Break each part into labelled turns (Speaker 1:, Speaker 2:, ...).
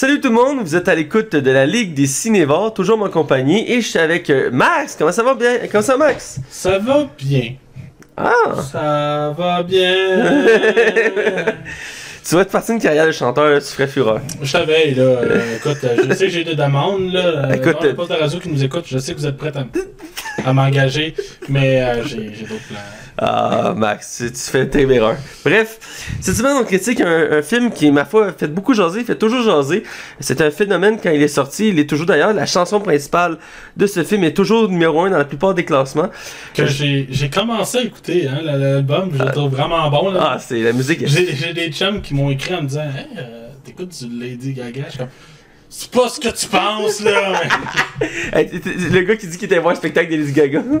Speaker 1: Salut tout le monde, vous êtes à l'écoute de la Ligue des Cinévores, toujours en compagnie, et je suis avec euh, Max. Comment ça va bien? Comment ça, Max?
Speaker 2: Ça va bien.
Speaker 1: Ah!
Speaker 2: Ça va bien.
Speaker 1: Tu vas te partir une carrière de chanteur, là, tu ferais fureur.
Speaker 2: je savais, là. euh, écoute, euh, je sais que j'ai des demandes, là. Euh,
Speaker 1: Écoute,
Speaker 2: non, de radio qui nous écoute, je sais que vous êtes prêts à, m'engager, mais euh, j'ai d'autres plans.
Speaker 1: Ah, Max, tu, tu fais tes erreurs. Bref, cette semaine, on critique un, un film qui, ma foi, fait beaucoup jaser, fait toujours jaser. C'est un phénomène quand il est sorti, il est toujours d'ailleurs. La chanson principale de ce film est toujours numéro 1 dans la plupart des classements.
Speaker 2: Que j'ai j'ai commencé à écouter, hein, l'album, je le trouve vraiment bon, là.
Speaker 1: Ah, c'est la musique.
Speaker 2: J'ai j'ai des chums qui m'ont écrit en me disant Hey, euh, t'écoutes du Lady Gaga? Je suis comme C'est pas ce que tu penses, là!
Speaker 1: Le gars qui dit qu'il était voir le spectacle de Lady Gaga.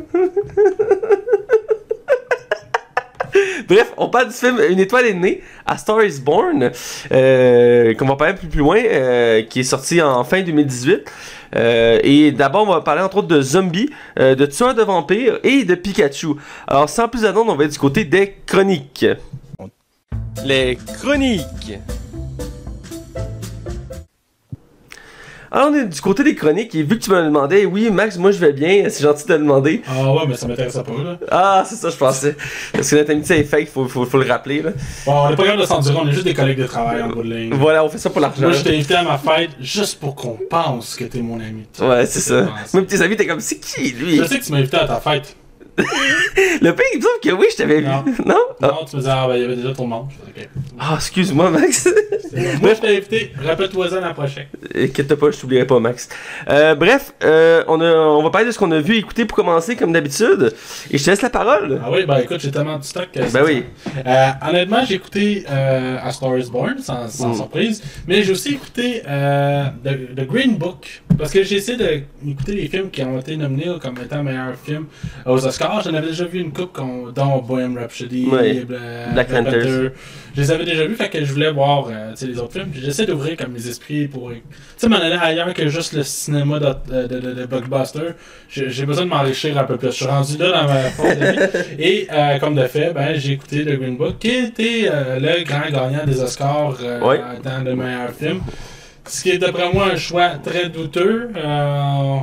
Speaker 1: Bref, on parle du film Une étoile est née, A Star is Born, euh, qu'on va parler peu plus loin, euh, qui est sorti en fin 2018. Euh, et d'abord, on va parler entre autres de zombies, de tueurs de vampires et de Pikachu. Alors, sans plus attendre, on va être du côté des chroniques. Les chroniques. Alors, on est du côté des chroniques, et vu que tu m'as demandé, oui, Max, moi je vais bien, c'est gentil de le demander.
Speaker 2: Ah ouais, mais ça m'intéressait pas, là.
Speaker 1: Ah, c'est ça, je pensais. Parce que notre amitié est fake, faut, faut, faut le rappeler. Là.
Speaker 2: Bon, on est pas capable de s'endurer, on est juste des collègues de travail en bout de ligne.
Speaker 1: Voilà, on fait ça pour l'argent.
Speaker 2: Moi, je t'ai invité à ma fête juste pour qu'on pense que t'es mon ami.
Speaker 1: Ouais, c'est ça. Même tes amis, t'es comme, c'est qui lui?
Speaker 2: Je sais que tu m'as invité à ta fête.
Speaker 1: Le pire, il me semble que oui, je t'avais vu.
Speaker 2: Non.
Speaker 1: Non?
Speaker 2: Tu me disais, ah ben, il y avait déjà tout le monde. Je fais, ok.
Speaker 1: Ah, excuse-moi, Max.
Speaker 2: Moi, je t'ai invité, rappelle-toi-en la prochaine.
Speaker 1: Inquiète pas, je t'oublierai pas, Max. Euh, bref, euh, on, a, on va parler de ce qu'on a vu et écouté pour commencer, comme d'habitude. Et je te laisse la parole.
Speaker 2: Ah oui, ben écoute, j'ai tellement de stock que
Speaker 1: Ben oui.
Speaker 2: Euh, honnêtement, j'ai écouté euh, A Star is Born, sans, sans
Speaker 1: Mm.
Speaker 2: surprise, mais j'ai aussi écouté euh, The, The Green Book, parce que j'ai essayé d'écouter les films qui ont été nominés comme étant meilleurs films aux Oscars. J'en avais déjà vu une coupe, dont Bohemian Rhapsody,
Speaker 1: Ouais.
Speaker 2: Bla-
Speaker 1: Black Panthers.
Speaker 2: Je les avais déjà vus, fait que je voulais voir euh, les autres films. Puis J'essaie d'ouvrir comme mes esprits pour tu sais, m'en aller ailleurs que juste le cinéma de, de, de- de blockbuster. J'ai besoin de m'enrichir un peu plus. Je suis rendu là dans ma force de vie. Et euh, comme de fait, ben, j'ai écouté The Green Book, qui était euh, le grand gagnant des Oscars dans le meilleur film. Ce qui est d'après moi un choix très douteux. Euh,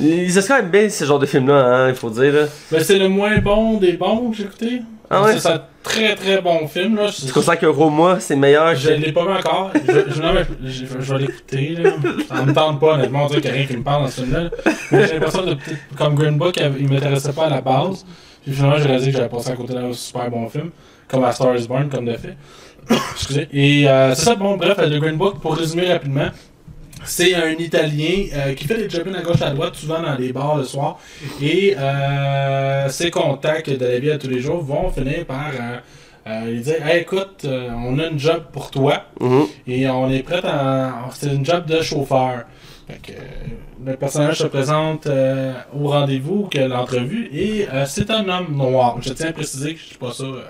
Speaker 1: Les Oscars aiment bien ce genre de film-là, hein, il faut dire.
Speaker 2: Ben, c'est le moins bon des bons que j'ai écouté.
Speaker 1: Ah ouais?
Speaker 2: C'est un très très bon film. Là.
Speaker 1: Tu considères que Roma, c'est meilleur
Speaker 2: Je l'ai pas vu encore. Je, je, non, mais je, je- je vais l'écouter. Ça me tente pas, honnêtement. On dirait qu'il y a rien qui me parle dans ce film-là. Mais j'ai l'impression que peut-être, comme Green Book, il m'intéressait pas à la base. Puis finalement, j'ai réalisé que j'avais passé à côté d'un super bon film. Comme A Star is Born, comme de fait. Excusez. Et euh, c'est ça, bon, bref, The Green Book, pour résumer rapidement. C'est un Italien euh, qui fait des job à gauche à droite, souvent dans les bars le soir. Et euh, ses contacts de la vie à tous les jours vont finir par euh, euh, lui dire Hey, écoute, on a une job pour toi.
Speaker 1: Mhm.
Speaker 2: Et on est prêt à. C'est une job de chauffeur. Euh, le personnage se présente euh, au rendez-vous, que l'entrevue, et euh, c'est un homme noir. Je tiens à préciser que je ne suis pas euh,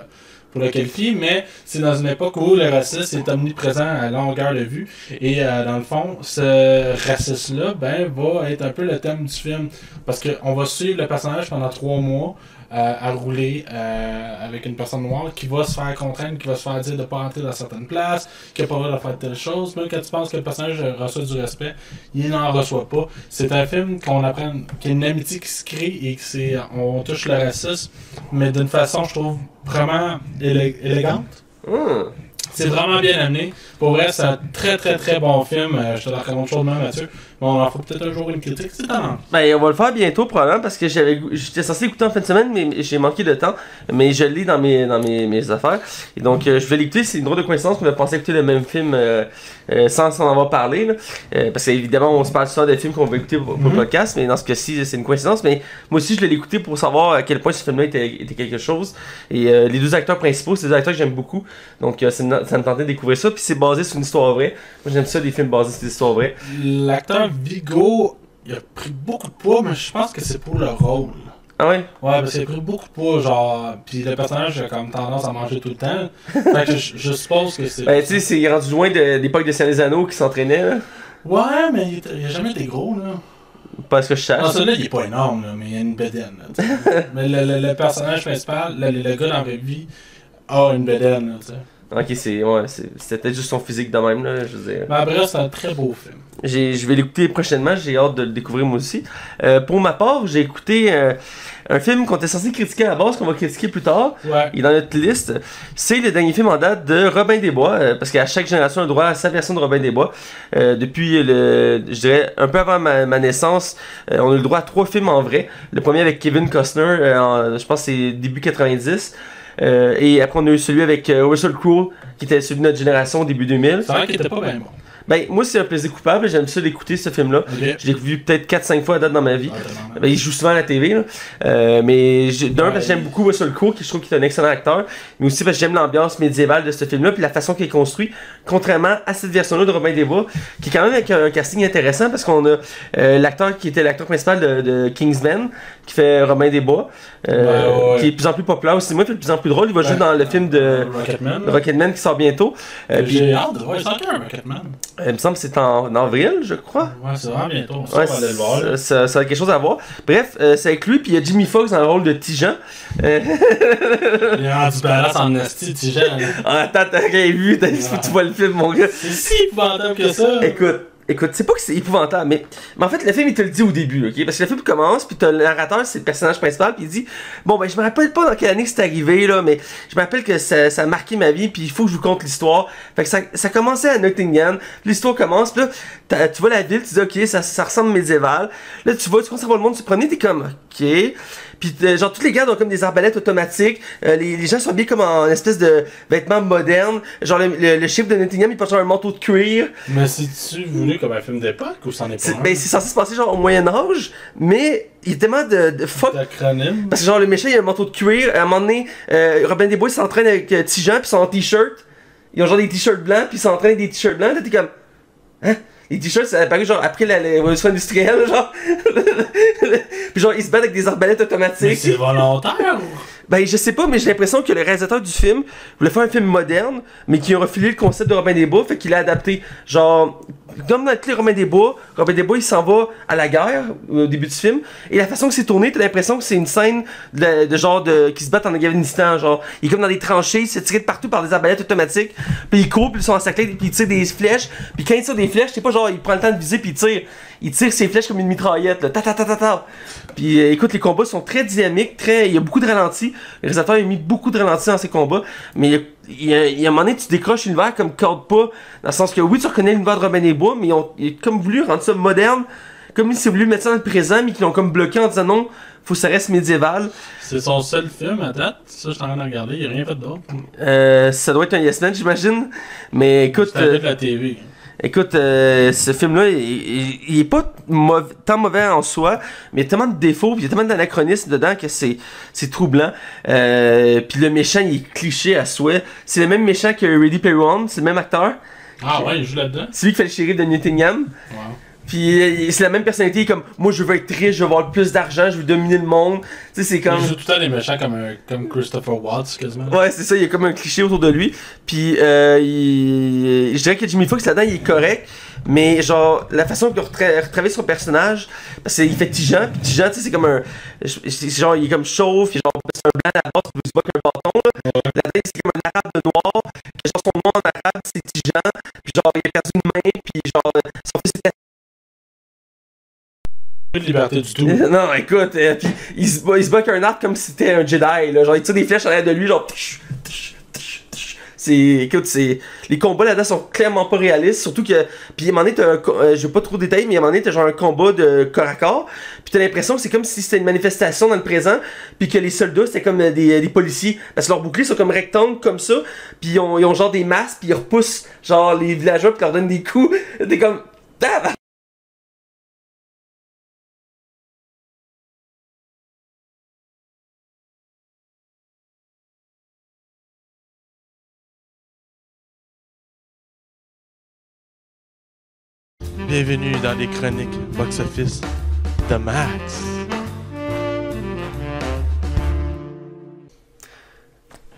Speaker 2: pour le qualifier, mais c'est dans une époque où le racisme est omniprésent à longueur de vue. Et dans le fond, ce racisme-là ben, va être un peu le thème du film. Parce qu'on va suivre le personnage pendant trois mois. Euh, à rouler euh, avec une personne noire qui va se faire contraindre, qui va se faire dire de ne pas entrer dans certaines places, qui n'a pas le droit de faire telle chose. Même quand tu penses que le personnage reçoit du respect, il n'en reçoit pas. C'est un film qu'on apprend, qu'il y a une amitié qui se crée et que c'est, on touche le racisme, mais d'une façon, je trouve, vraiment élé- élégante.
Speaker 1: Hum.
Speaker 2: C'est vraiment bien amené. Pour vrai, c'est un très très très bon film. Euh, je te le recommande chaudement, Mathieu. Mais on en fera peut-être un jour une critique. C'est talent.
Speaker 1: Ben, on va le faire bientôt, probablement, parce que j'avais, j'étais censé écouter en fin de semaine, mais j'ai manqué de temps. Mais je l'ai dans mes, dans mes, mes affaires. Et donc, euh, je vais l'écouter. C'est une drôle de coïncidence qu'on a pensé écouter le même film euh, sans s'en avoir parlé. là. Parce qu'évidemment, on se parle souvent des films qu'on va écouter pour, pour le
Speaker 2: Mhm.
Speaker 1: podcast, mais dans ce cas-ci, c'est une coïncidence. Mais moi aussi, je l'ai écouté pour savoir à quel point ce film-là était, était quelque chose. Et les deux acteurs principaux, c'est des acteurs que j'aime beaucoup. Donc, ça me tentait de découvrir ça. Puis c'est basé sur une histoire vraie. Moi, j'aime ça, des films basés sur des histoires vraies.
Speaker 2: L'acteur Vigo, il a pris beaucoup de poids, mais je pense que c'est pour le rôle.
Speaker 1: Ah ouais?
Speaker 2: Ouais, parce qu'il a pris beaucoup de poids, genre. Puis le personnage a comme tendance à manger tout le temps. fait que je, je suppose que c'est.
Speaker 1: Ben, tu sais, c'est rendu loin de l'époque de Anneaux qui s'entraînait, là.
Speaker 2: Ouais, mais il, a jamais été gros, là.
Speaker 1: Pas ce que je sache.
Speaker 2: Non, celui-là, il est pas énorme, là, mais il a une bedaine. là, mais le, le- le personnage principal, le, le gars dans la vraie vie, a une bedaine, là, tu sais.
Speaker 1: Ok, c'est. Ouais, c'était peut-être juste son physique de même, là. Je veux dire.
Speaker 2: Mais après, c'est un très beau film.
Speaker 1: J'ai- Je vais l'écouter prochainement, j'ai hâte de le découvrir moi aussi. Euh, pour ma part, j'ai écouté euh, un film qu'on était censé critiquer à la base, qu'on va critiquer plus tard.
Speaker 2: Ouais.
Speaker 1: Il est dans notre liste. C'est le dernier film en date de Robin des Bois, euh, parce qu'à chaque génération a le droit à sa version de Robin des Bois. Euh, depuis, le, je dirais, un peu avant ma, ma naissance, euh, on a eu le droit à trois films en vrai. Le premier avec Kevin Costner, euh, en- je pense c'est début 90. Euh, et après, on a eu celui avec euh, Russell Crowe, qui était celui de notre génération, début 2000.
Speaker 2: C'est vrai qu'il était pas bien bon.
Speaker 1: Ben, moi, c'est un plaisir coupable. J'aime ça d'écouter ce film-là. Je l'ai vu peut-être 4-5 fois à date dans ma vie.
Speaker 2: Ah.
Speaker 1: Ben, il joue souvent à la TV, là. Euh, mais d'un,
Speaker 2: Ouais.
Speaker 1: parce que j'aime beaucoup Russell Crowe, qui je trouve qu'il est un excellent acteur, mais aussi parce que j'aime l'ambiance médiévale de ce film-là, puis la façon qu'il est construit, contrairement à cette version-là de Robin des Bois, qui est quand même avec un casting intéressant, parce qu'on a euh, l'acteur qui était l'acteur principal de, de Kingsman, qui fait Robin des Bois, euh,
Speaker 2: Ouais, ouais, ouais.
Speaker 1: qui est de plus en plus populaire aussi, moi, il fait de plus en plus drôle. Il va jouer dans le film de
Speaker 2: Rocketman.
Speaker 1: Rocketman qui sort bientôt. Euh, puis,
Speaker 2: J'ai hâte. Encore un Rocketman.
Speaker 1: euh, il me semble que c'est en, en avril, je crois.
Speaker 2: Ouais, c'est vraiment bientôt. Ça, va aller le voir. là.
Speaker 1: ça, ça, ça a quelque chose à voir. Bref, euh, c'est avec lui, puis il y a Jimmy Fox dans le rôle de Tijan.
Speaker 2: Il est rendu badass en esti, Tijan. là.
Speaker 1: ah, attends, t'as rien vu, t'as- faut que tu vois le film, mon gars.
Speaker 2: C'est si épouvantable que ça.
Speaker 1: Écoute, écoute, c'est pas que c'est épouvantable, mais, mais en fait, le film, il te le dit au début, ok? Parce que le film commence, puis t'as le narrateur, c'est le personnage principal, puis il dit Bon, ben, je me rappelle pas dans quelle année c'est arrivé, là, mais je me rappelle que ça, a marqué ma vie, puis il faut que je vous conte l'histoire. Fait que ça, ça commençait à Nottingham, l'histoire commence, puis là, tu vois la ville, tu dis Ok, ça, ça ressemble médiéval. Là, tu vois, tu commences à voir le monde se promener, t'es comme Ok. Puis euh, genre tous les gars ont comme des arbalètes automatiques. Euh, les, les gens sont habillés comme en espèce de vêtements modernes. Genre le, le, le chef de Nottingham il porte genre un manteau de cuir.
Speaker 2: Mais c'est-tu voulu comme un film d'époque ou c'en est pas un?
Speaker 1: ben, c'est censé se passer genre au Moyen Âge, mais il y a tellement de, de fuck.
Speaker 2: D'acronyme.
Speaker 1: Parce que genre le méchant il a un manteau de cuir. À un moment donné, euh, Robin des Bois il s'entraîne avec euh, Tijan puis en t-shirt. Ils ont genre des t-shirts blancs puis ils s'entraînent avec des t-shirts blancs. Là t'es comme hein? Les t-shirts, ça a apparu genre après la, la révolution industrielle, genre. puis genre, ils se battent avec des arbalètes
Speaker 2: Mais
Speaker 1: automatiques.
Speaker 2: c'est volontaire?
Speaker 1: Ben, je sais pas, mais j'ai l'impression que le réalisateur du film voulait faire un film moderne, mais qui a refilé le concept de Robin des Bois, fait qu'il a adapté. Genre, dans le clé Robin des Bois, Robin des Bois il s'en va à la guerre au début du film, et la façon que c'est tourné, t'as l'impression que c'est une scène de, genre de qui se battent en Afghanistan, genre, il est comme dans des tranchées, il se tiré de partout par des arbalètes automatiques, puis il court, puis ils sont encerclés, puis il tire des flèches, puis quand il tire des flèches, c'est pas genre il prend le temps de viser puis il tire, il tire ses flèches comme une mitraillette, là, ta ta ta ta ta. Puis euh, écoute, les combats sont très dynamiques, très, il y a beaucoup de ralentis. Le réalisateur a mis beaucoup de ralentis dans ses combats, mais il y a, il y a- il y a un moment donné, tu décroches l'univers comme corde pas, dans le sens que oui, tu reconnais l'univers de Robin des Bois, mais ils ont, ils ont comme voulu rendre ça moderne, comme s'ils voulu mettre ça dans le présent, mais qu'ils l'ont comme bloqué en disant non, faut que ça reste médiéval.
Speaker 2: C'est son seul film à date. Ça, je suis en train de regarder. Il a rien fait d'autre.
Speaker 1: Euh, ça doit être un Yes Man, j'imagine. Mais écoute,
Speaker 2: C'est
Speaker 1: euh,
Speaker 2: la TV.
Speaker 1: Écoute, euh, ce film-là, il, il- il est pas mauv- tant mauvais en soi, mais il y a tellement de défauts, puis il y a tellement d'anachronismes dedans que c'est c'est troublant. Euh, puis le méchant, il est cliché à souhait. C'est le même méchant que Ready Player One, c'est le même acteur.
Speaker 2: Ah ouais, il joue là-dedans.
Speaker 1: C'est lui qui fait le shérif de Nottingham.
Speaker 2: Wow.
Speaker 1: Puis euh, c'est la même personnalité, comme moi je veux être riche, je veux avoir plus d'argent, je veux dominer le monde. Tu sais, c'est comme.
Speaker 2: Il joue tout le temps les méchants comme, un- comme Christopher Watts, quasiment.
Speaker 1: Ouais, c'est ça, il y a comme un cliché autour de lui. Puis, euh, il... je dirais que Jimmy Fox là-dedans, il est correct. Mais, genre, la façon qu'il a retra- retravaillé son personnage, parce qu'il fait Tijan, puis Tijan, tu sais, c'est comme un. c'est- c'est Genre, il est comme chauve, puis genre, c'est un blanc à la base, il se bat qu'un bâton, là. Là-dedans, c'est comme un arabe de noir. Genre, son nom en arabe, c'est Tijan. Puis, genre, il a perdu une main, puis, genre, son fils était
Speaker 2: Plus
Speaker 1: non, écoute, euh, puis il se bat, il se bat avec un arc comme si c'était un Jedi, là. Genre, il tire des flèches à l'air de lui, genre. tch, tch, tch. C'est, écoute, c'est. Les combats là-dedans sont clairement pas réalistes, surtout que. Puis à un moment donné, t'as un euh, je vais pas trop détailler, mais à un moment donné, t'as genre un combat de corps à corps. Puis t'as l'impression que c'est comme si c'était une manifestation dans le présent, puis que les soldats, c'était comme euh, des, des policiers. Parce que leurs boucliers sont comme rectangles, comme ça. Puis ils ont, ils ont genre des masques, puis ils repoussent, genre, les villageois, puis ils leur donnent des coups. T'es comme. Ah,
Speaker 3: Bienvenue dans les chroniques box-office de Max.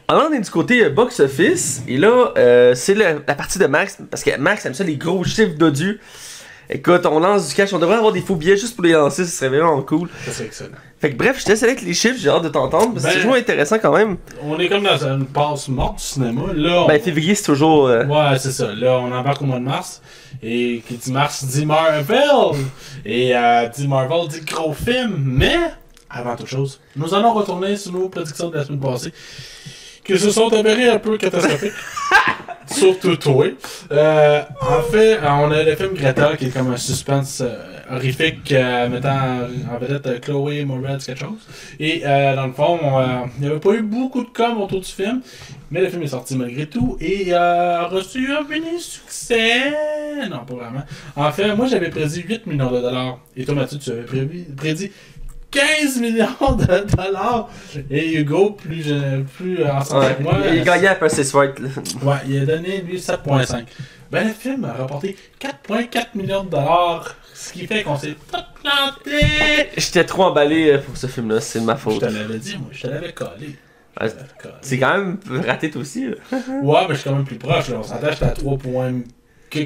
Speaker 1: Alors, on est du côté euh, box-office, et là, euh, c'est le- la partie de Max, parce que Max aime ça, les gros chiffres d'odieux. Écoute, on lance du cash, on devrait avoir des faux billets juste pour les lancer, ce serait vraiment cool.
Speaker 2: Ça, c'est excellent.
Speaker 1: Fait que bref, je te laisse avec les chiffres, j'ai hâte de t'entendre, parce que
Speaker 2: Ben-
Speaker 1: c'est toujours intéressant quand même.
Speaker 2: On est comme dans une passe morte du cinéma. Là, on...
Speaker 1: Ben, février, c'est toujours. euh,
Speaker 2: Ouais, c'est ça. Là, on embarque au mois de mars. Et qui dit mars dit Marvel. Et euh, dit Marvel dit gros film. Mais, avant toute chose, nous allons retourner sur nos prédictions de la semaine passée. Qui se sont avérées un peu catastrophiques. Surtout toi. Euh, en fait, euh, on a le film Greta qui est comme un suspense euh, horrifique mettant en vedette Chloé Moretz quelque chose. Et dans le fond, on, il n'y avait pas eu beaucoup de com autour du film. Mais le film est sorti malgré tout et a reçu un mini succès. Non, pas vraiment. En fait, moi j'avais prédit 8 millions de dollars. Et toi, Mathieu, tu avais prédit 15 millions de dollars. Et Hugo, plus, je- plus ensemble
Speaker 1: ouais.
Speaker 2: avec moi,
Speaker 1: Il a gagné à Percy White.
Speaker 2: Ouais, il a donné lui 7.5. Ben le film a rapporté 4.4 millions de dollars. Ce qui fait qu'on s'est tout planté.
Speaker 1: J'étais trop emballé euh, pour ce film-là, c'est ma
Speaker 2: Je
Speaker 1: faute.
Speaker 2: te l'avais dit, moi, je te l'avais collé.
Speaker 1: Ouais,
Speaker 2: Je collé.
Speaker 1: C'est quand même raté toi aussi. là.
Speaker 2: Ouais, mais je suis quand même plus proche. Là. On s'entend, j'étais à 3 points. que-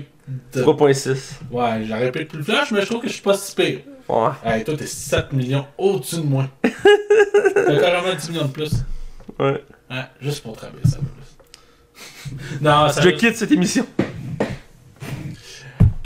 Speaker 2: de-
Speaker 1: 3.6.
Speaker 2: Ouais, j'aurais pu être plus flash, mais je trouve que je suis pas si pire.
Speaker 1: Ouais.
Speaker 2: Hey, toi, t'es 7 millions au-dessus de moi. T'as carrément 10 millions de plus.
Speaker 1: Ouais.
Speaker 2: Ouais, juste pour travailler ça plus. non, ça
Speaker 1: Je quitte cette émission.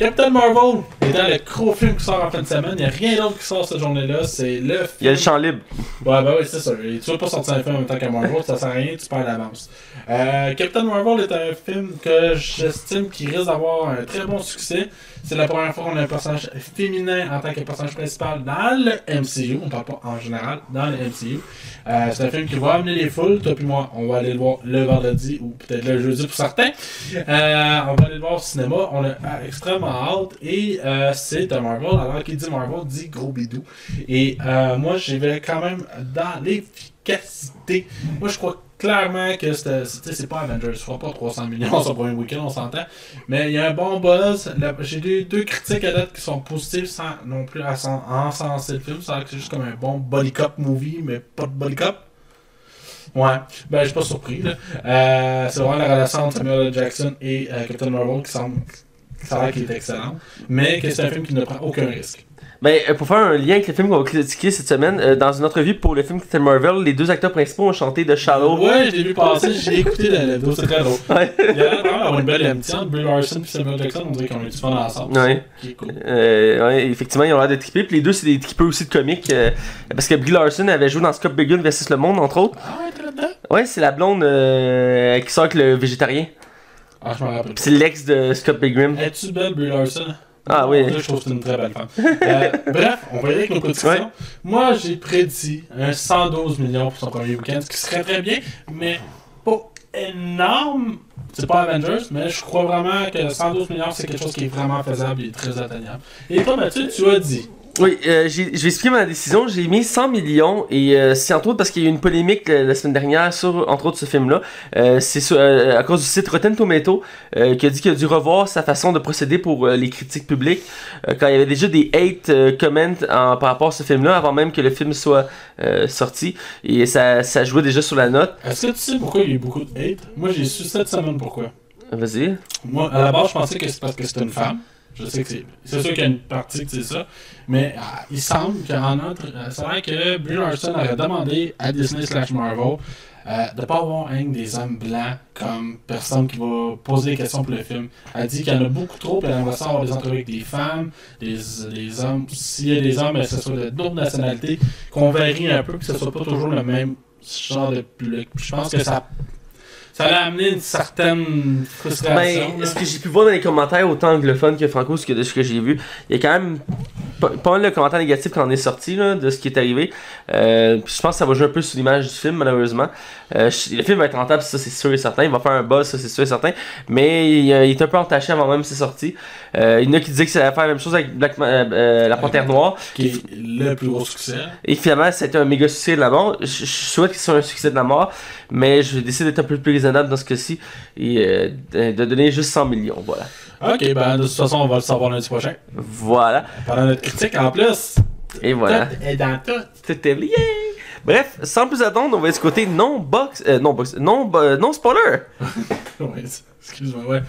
Speaker 2: Captain Marvel étant le gros film qui sort en fin de semaine, il n'y a rien d'autre qui sort cette journée-là. C'est le film.
Speaker 1: Il y a le champ libre.
Speaker 2: Ouais, bah oui, c'est ça. Tu veux pas sortir un film en même temps que Marvel, ça sert à rien, tu perds l'avance. Euh, Captain Marvel est un film que j'estime qui risque d'avoir un très bon succès. C'est la première fois qu'on a un personnage féminin en tant que personnage principal dans le MCU. On parle pas en général, dans le MCU. Euh, c'est un film qui va amener les foules. Toi puis moi, on va aller le voir le vendredi ou peut-être le jeudi pour certains. Euh, on va aller le voir au cinéma. On a extrêmement hâte. Et euh, c'est un Marvel. Alors qu'il dit Marvel, dit gros bidou. Et moi, j'y vais quand même dans l'efficacité. Moi, je crois clairement que c'est c'est pas Avengers. Je crois pas 300 millions le premier week-end, on s'entend. Mais il y a un bon buzz. J'ai deux, deux critiques à date qui sont positives sans non plus assen- encenser le film. C'est juste comme un bon body cop movie, mais pas de body cop. Ouais, ben je suis pas surpris. Euh, c'est vraiment la relation entre Samuel. Jackson et euh, Captain Marvel qui semble est excellent, mais que c'est un film qui ne prend aucun risque.
Speaker 1: Ben, euh, pour faire un lien avec le film qu'on va critiquer cette semaine, euh, dans une entrevue pour le film Captain Marvel, les deux acteurs principaux ont chanté de Shallow.
Speaker 2: Ouais, je l'ai vu passer, j'ai écouté la, la vidéo, c'est très drôle.
Speaker 1: Ouais.
Speaker 2: Il y a vraiment une belle amitié entre Brie Larson et Samuel Jackson, on dirait qu'on est fun ensemble.
Speaker 1: Ouais.
Speaker 2: Qui est cool.
Speaker 1: Euh, ouais, effectivement, ils ont l'air d'être trippés. Puis les deux, c'est des trippeux aussi de comics. euh, parce que Brie Larson avait joué dans Scott Pilgrim vs. Le Monde, entre autres.
Speaker 2: Ah ouais, t'es là-dedans?
Speaker 1: Ouais, c'est la blonde qui sort avec le végétarien.
Speaker 2: Ah, je m'en rappelle.
Speaker 1: C'est l'ex de Scott Pilgrim.
Speaker 2: Es-tu belle, Brie Larson?
Speaker 1: Ah oui.
Speaker 2: Dieu, Je trouve que c'est une très belle femme. Euh, bref, on va y aller avec nos prédictions.
Speaker 1: Ouais.
Speaker 2: Moi, j'ai prédit un 112 millions pour son premier week-end, ce qui serait très bien, mais pas énorme. C'est pas Avengers, mais je crois vraiment que 112 millions, c'est quelque chose qui est vraiment faisable et très atteignable. Et toi, Mathieu, tu as dit.
Speaker 1: Oui, euh, j'ai- je vais expliquer ma décision. J'ai mis 100 millions et euh, c'est entre autres parce qu'il y a eu une polémique la, la semaine dernière sur, entre autres, ce film-là. Euh, c'est euh, à cause du site Rotten Tomato euh, qui a dit qu'il a dû revoir sa façon de procéder pour euh, les critiques publiques euh, quand il y avait déjà des hate euh, comments en- par rapport à ce film-là avant même que le film soit euh, sorti et ça, ça jouait déjà sur la note.
Speaker 2: Est-ce que tu sais pourquoi il y a eu beaucoup de hate? Moi, j'ai su cette semaine pourquoi.
Speaker 1: Vas-y.
Speaker 2: Moi, à la base, je pensais que c'est parce que c'était une femme. Je sais que c'est. C'est sûr qu'il y a une partie que c'est ça. Mais ah, il semble qu'en autre. euh, c'est vrai que Brie Larson aurait demandé à Disney slash Marvel euh, de pas avoir un des hommes blancs comme personne qui va poser des questions pour le film. Elle dit qu'il y en a beaucoup trop, puis elle aimerait ça avoir des entrevues avec des femmes, des, des hommes. S'il y a des hommes, ben, que ce soit de d'autres nationalités, qu'on varie un peu, que ce soit pas toujours le même genre de public. Je pense que ça. Ça a amené une certaine frustration.
Speaker 1: Ben, ce que j'ai pu voir dans les commentaires, autant anglophone que franco, ce que, de ce que j'ai vu, il y a quand même pas, mal de commentaires négatifs quand on est sorti là, de ce qui est arrivé. Euh, je pense que ça va jouer un peu sur l'image du film, malheureusement. Euh, le film va être rentable, ça c'est sûr et certain. Il va faire un buzz, ça c'est sûr et certain. Mais il, euh, il est un peu entaché avant même ses sorties. Il y en a qui disaient que ça allait faire la même chose avec Black Ma- La Panthère Noire.
Speaker 2: qui est le plus gros succès.
Speaker 1: Et finalement, ça a été un méga succès de la mort. Je, je souhaite ce soit un succès de la mort, mais je vais décider d'être un peu plus raisonnable dans ce cas-ci et de, de donner juste 100 millions. Voilà.
Speaker 2: Ok, ben de toute façon, on va le savoir lundi prochain.
Speaker 1: Voilà.
Speaker 2: Pendant notre critique, en plus,
Speaker 1: Et voilà.
Speaker 2: tout est dans tout.
Speaker 1: Tout est lié. Bref, sans plus attendre, on va du côté non box, euh, non box, non, euh, non spoiler.
Speaker 2: Ouais, excuse-moi, ouais.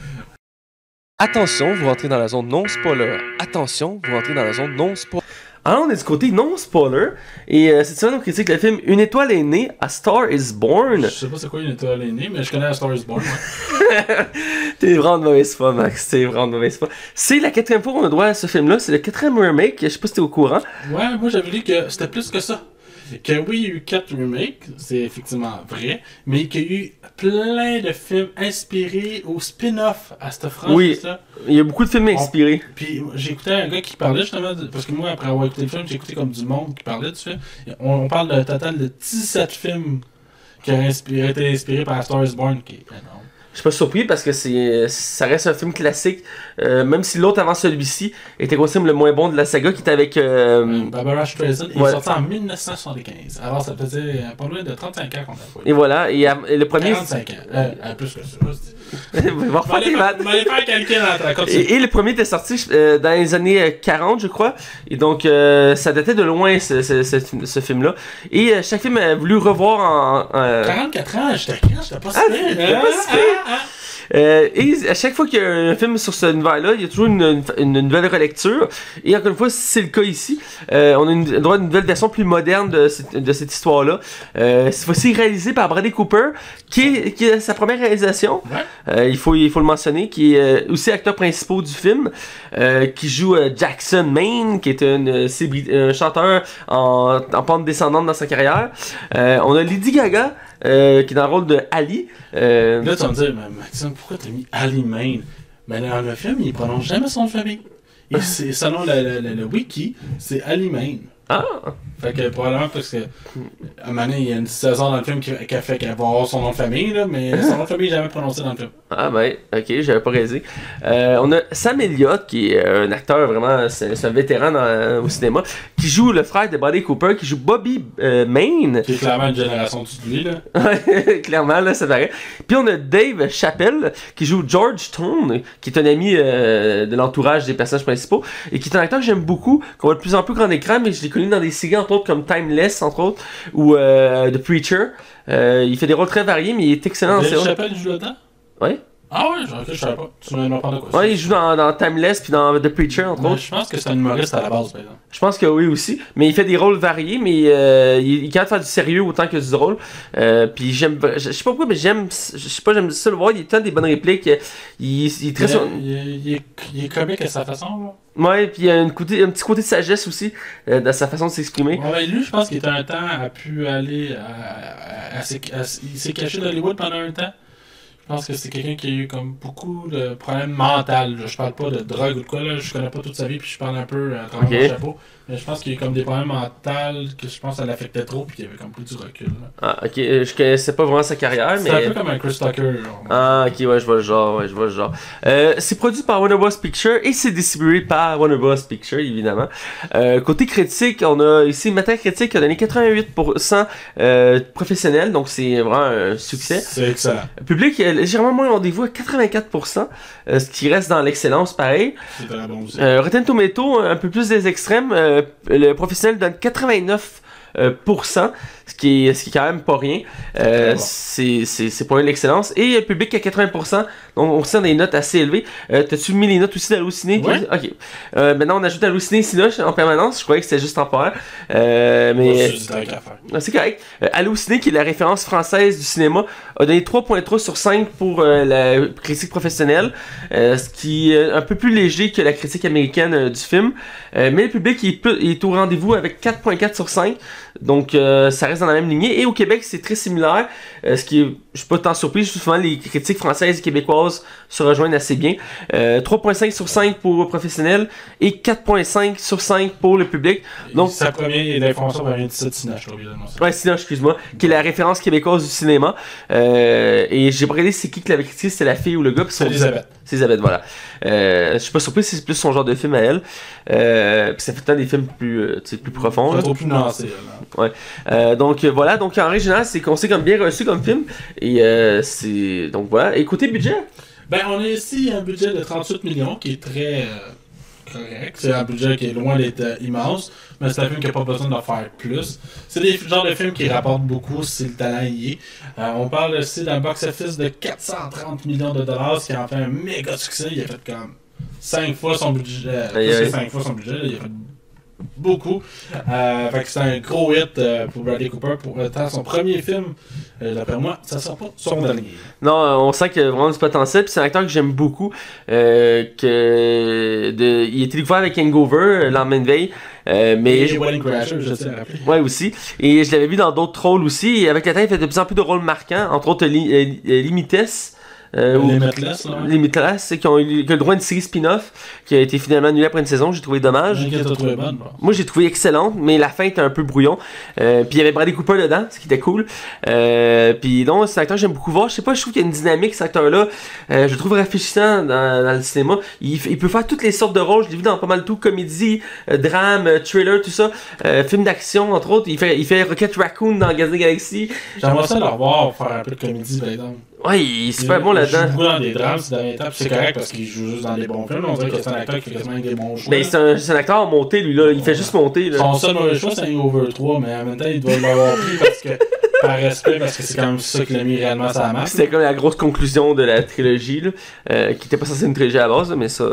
Speaker 3: Attention, vous rentrez dans la zone non spoiler. Attention, vous rentrez dans la zone non spoiler.
Speaker 1: Alors, on est du côté non spoiler. Et euh, cette semaine, on critique le film Une étoile est née, A Star is Born.
Speaker 2: Je sais pas c'est quoi une étoile aînée, mais je connais la Star is Born. ouais.
Speaker 1: T'es vraiment de mauvaise foi, Max. T'es vraiment de mauvaise foi. C'est la quatrième fois qu'on a droit à ce film-là. C'est le quatrième remake. Je sais pas si t'es au courant.
Speaker 2: Ouais, moi j'avais dit que c'était plus que ça. Que oui, il y a eu 4 remakes, c'est effectivement vrai, mais qu'il y a eu plein de films inspirés au spin-off à cette franchise-là.
Speaker 1: Il y a beaucoup de films inspirés.
Speaker 2: Puis j'ai écouté un gars qui parlait justement, de- parce que moi, après avoir écouté le film, j'ai écouté comme du monde qui parlait du film. On, on parle d'un total de 17 films qui auraient inspiré, été inspirés par Star is Born, qui est énorme.
Speaker 1: Je suis pas surpris parce que c'est ça reste un film classique. euh, même si l'autre avant celui-ci était considéré le moins bon de la saga qui était avec. euh,
Speaker 2: Barbara Streisand il
Speaker 1: ouais.
Speaker 2: est sorti en 1975. Alors ça faisait euh, pas loin de 35 ans qu'on a fait.
Speaker 1: et voilà. Et, euh, et le premier.
Speaker 2: 45 ans. Euh, euh, plus que ça.
Speaker 1: Et, et le premier était sorti euh, dans les années euh, 40, je crois. Et donc, euh, ça datait de loin, ce, ce, ce, ce film-là. Et euh, chaque film a voulu revoir en. en-
Speaker 2: 44 ans, j'étais quand? J'étais pas
Speaker 1: Ah, si Euh, et à chaque fois qu'il y a un film sur ce univers-là, il y a toujours une, une, une nouvelle relecture. Et encore une fois, c'est le cas ici. Euh, on a une, droit à une nouvelle version plus moderne de cette, de cette histoire-là. Euh, cette fois-ci réalisée par Bradley Cooper, qui est, qui est sa première réalisation.
Speaker 2: Ouais.
Speaker 1: Euh, il, faut, il faut le mentionner, qui est aussi acteur principal du film, qui joue Jackson Maine, qui est un, chanteur en, en pente descendante dans sa carrière. On a Lady Gaga, euh, qui est dans le rôle de Ali. Euh,
Speaker 2: Là, tu vas me dire, mais Maxime, pourquoi t'as mis Ali Main? Ben, dans le film, il prononce jamais son famille. Et selon le, le, le- le wiki, c'est Ali Main.
Speaker 1: Ah,
Speaker 2: Fait que probablement parce que à un moment donné, il y a une saison dans le film qui, qui a fait qu'elle va avoir son nom de famille, là, mais son nom de famille n'est jamais prononcé dans le film.
Speaker 1: Ah ben, ok, j'avais pas réalisé. Euh, on a Sam Elliott, qui est un acteur vraiment, c'est un vétéran dans- au cinéma, qui joue le frère de Bradley Cooper, qui joue Bobby euh, Maine.
Speaker 2: Qui est clairement une génération de lui, là.
Speaker 1: Clairement, là, ça paraît. Puis on a Dave Chappelle, qui joue George Tone, qui est un ami euh, de l'entourage des personnages principaux, et qui est un acteur que j'aime beaucoup, qu'on voit de plus en plus grand écran, mais je l'ai connu dans des séries, entre autres, comme Timeless, entre autres, ou euh, The Preacher. Euh, il fait des rôles très variés, mais il est excellent en série.
Speaker 2: Chappelle joue là-dedans?
Speaker 1: Ouais.
Speaker 2: Ah ouais, je, ok, je savais pas. Tu m'en parles de quoi?
Speaker 1: Ouais, il joue dans, dans Timeless, puis dans The Preacher, entre autres.
Speaker 2: je pense que c'est un humoriste à la base, par exemple.
Speaker 1: Je pense que oui aussi, mais il fait des rôles variés, mais euh, il, il est capable de faire du sérieux autant que du drôle. Euh, puis j'aime, je sais pas pourquoi, mais j'aime, je sais pas, j'aime ça le voir. Il a tant des bonnes répliques. Il, il est très,
Speaker 2: Il,
Speaker 1: sur-
Speaker 2: il, il est, il est comique à sa façon, là.
Speaker 1: ouais, puis il y a une côté, un petit côté de sagesse aussi euh, dans sa façon de s'exprimer.
Speaker 2: Ouais, lui, je pense qu'il était un temps a pu aller à, à- à- il s'est caché d'Hollywood pendant un temps. Je pense que c'est quelqu'un qui a eu comme beaucoup de problèmes mentaux. Je parle pas de drogue ou de quoi, là. je connais pas toute sa vie, puis je parle un peu à travers mon chapeau. Mais je pense qu'il y a eu comme des problèmes mentaux que je pense que ça l'affectait trop, puis qu'il y avait comme plus du recul. là.
Speaker 1: Ah, ok, euh, je connaissais pas vraiment sa carrière,
Speaker 2: C'est un
Speaker 1: mais.
Speaker 2: peu comme un Chris Tucker. genre.
Speaker 1: Ah, ok, ouais, je vois le genre, ouais, je vois le genre. Euh, c'est produit par Warner Bros. Pictures et c'est distribué par Warner Bros. Pictures, évidemment. Euh, côté critique, on a ici Metacritic qui a donné 88% euh, professionnel, donc c'est vraiment un succès.
Speaker 2: C'est excellent.
Speaker 1: Le public légèrement moins rendez-vous à 84%, euh, ce qui reste dans l'excellence pareil.
Speaker 2: C'est très bon aussi.
Speaker 1: Euh, Rotten Tomato, un peu plus des extrêmes, euh, le professionnel donne 89%, euh, pour cent, ce qui est ce qui est quand même pas rien. Euh, c'est pas une l'excellence et le public à 80%, donc on ressent des notes assez élevées. Euh, T'as-tu mis les notes aussi d'halluciné
Speaker 2: Ouais.
Speaker 1: Ok. Euh, maintenant on ajoute halluciné Sinoche en permanence. Je croyais que c'était juste temporaire, euh, mais
Speaker 2: c'est
Speaker 1: correct. Euh, Halluciné, qui est la référence française du cinéma, a donné 3.3 sur 5 pour euh, la critique professionnelle, euh, ce qui est un peu plus léger que la critique américaine euh, du film. Euh, mais le public est, est au rendez-vous avec 4.4 sur 5, donc euh, ça reste dans la même lignée. Et au Québec, c'est très similaire, euh, ce qui est, je suis pas tant surpris, souvent les critiques françaises et québécoises se rejoignent assez bien. Euh, 3.5 sur 5 pour le professionnel et 4.5 sur 5 pour le public. Donc-
Speaker 2: sa première information va venir de.
Speaker 1: Ouais, sinon, excuse-moi, qui est la référence québécoise du cinéma. Euh, et j'ai pas regardé c'est qui qui l'avait critiqué, c'était la fille ou le gars. puis
Speaker 2: Elisabeth.
Speaker 1: C'est Elisabeth, voilà. Euh, je suis pas surpris si c'est plus son genre de film à elle. Euh, puis ça fait tant des films plus, euh, plus profonds. Là.
Speaker 2: trop plus nuancé.
Speaker 1: Euh, donc voilà, donc en régional, c'est considéré comme bien reçu comme film. Et euh, c'est. Donc voilà. Et côté budget?
Speaker 2: Ben, on a ici un budget de 38 millions qui est très. Correct. C'est un budget qui est loin d'être euh, immense, mais c'est un film qui n'a pas besoin d'en faire plus. C'est des genres de films qui rapportent beaucoup si le talent y est. Euh, on parle aussi d'un box-office de 430 millions de dollars, ce qui en fait un méga succès. Il a fait comme 5 fois son budget. euh,
Speaker 1: Aïe,
Speaker 2: plus que
Speaker 1: aïe.
Speaker 2: 5 fois son budget. là. Il a fait beaucoup. Euh, fait que c'est un gros hit euh, pour Bradley Cooper pour étant son premier film. Euh, D'après moi, ça sera pas son dernier.
Speaker 1: Non, euh, on sent qu'il y a vraiment du potentiel. Puis c'est un acteur que j'aime beaucoup. euh, que de, il a été découvert avec Hangover, euh, lendemain de veille. Euh, mais
Speaker 2: Et Wedding Crasher, je rappeler.
Speaker 1: Ouais, aussi. Et je l'avais vu dans d'autres rôles aussi. Et avec le temps, il fait de plus en plus de rôles marquants. Entre autres, Li- euh, euh, Limites. Euh, ou-
Speaker 2: Limitless, là, ouais.
Speaker 1: Limitless, qui ont eu qui le droit à une série spin-off qui a été finalement annulée après une saison. J'ai trouvé dommage.
Speaker 2: Trouvé bonne.
Speaker 1: Moi, j'ai trouvé excellente, mais la fin était un peu brouillon. Euh, puis il y avait Bradley Cooper dedans, ce qui était cool. Euh, puis non, c'est un acteur j'aime beaucoup voir. Je sais pas, je trouve qu'il y a une dynamique, cet acteur-là. Euh, je le trouve rafraîchissant dans, dans le cinéma. Il, il peut faire toutes les sortes de rôles. Je l'ai vu dans pas mal tout, comédie, euh, drame, euh, thriller, tout ça. Euh, film d'action, entre autres. Il fait, il fait Rocket Raccoon dans Gaz Galaxy.
Speaker 2: J'aimerais ça le revoir faire un peu de comédie, par exemple.
Speaker 1: Ouais, il est super bon
Speaker 2: Il joue
Speaker 1: là-dedans.
Speaker 2: dans des drames ces derniers temps, c'est correct parce qu'il joue juste dans des bons films. On dirait que c'est un acteur qui fait quasiment des bons choix.
Speaker 1: Mais c'est un, c'est un acteur en montée, lui, là. Il fait juste monter, là.
Speaker 2: Son seul mauvais choix, c'est Hangover 3, mais en même temps, il doit l'avoir pris parce que, par respect, parce que c'est quand même ça qu'il a mis réellement la map.
Speaker 1: C'était comme la grosse conclusion de la trilogie, là, euh, qui était pas censée être une trilogie à la base, mais ça.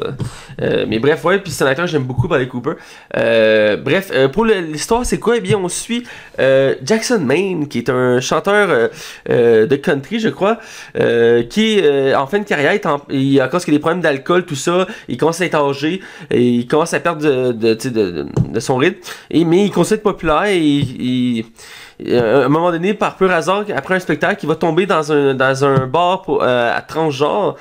Speaker 1: euh, mais bref, ouais, puis c'est un acteur que j'aime beaucoup, Bradley Cooper. Euh, bref, euh, pour l'histoire, c'est quoi? Eh bien, on suit euh, Jackson Maine, qui est un chanteur euh, de country, je crois, qui en fin de carrière, est en- il, à cause qu'il a des problèmes d'alcool, tout ça, il commence à être âgé, et il commence à perdre de, de, de, de- son rythme, et, mais il continue d'être populaire, et il- il à un moment donné, par pur hasard, après un spectacle, il va tomber dans un, dans un bar pour, euh, à transgenre.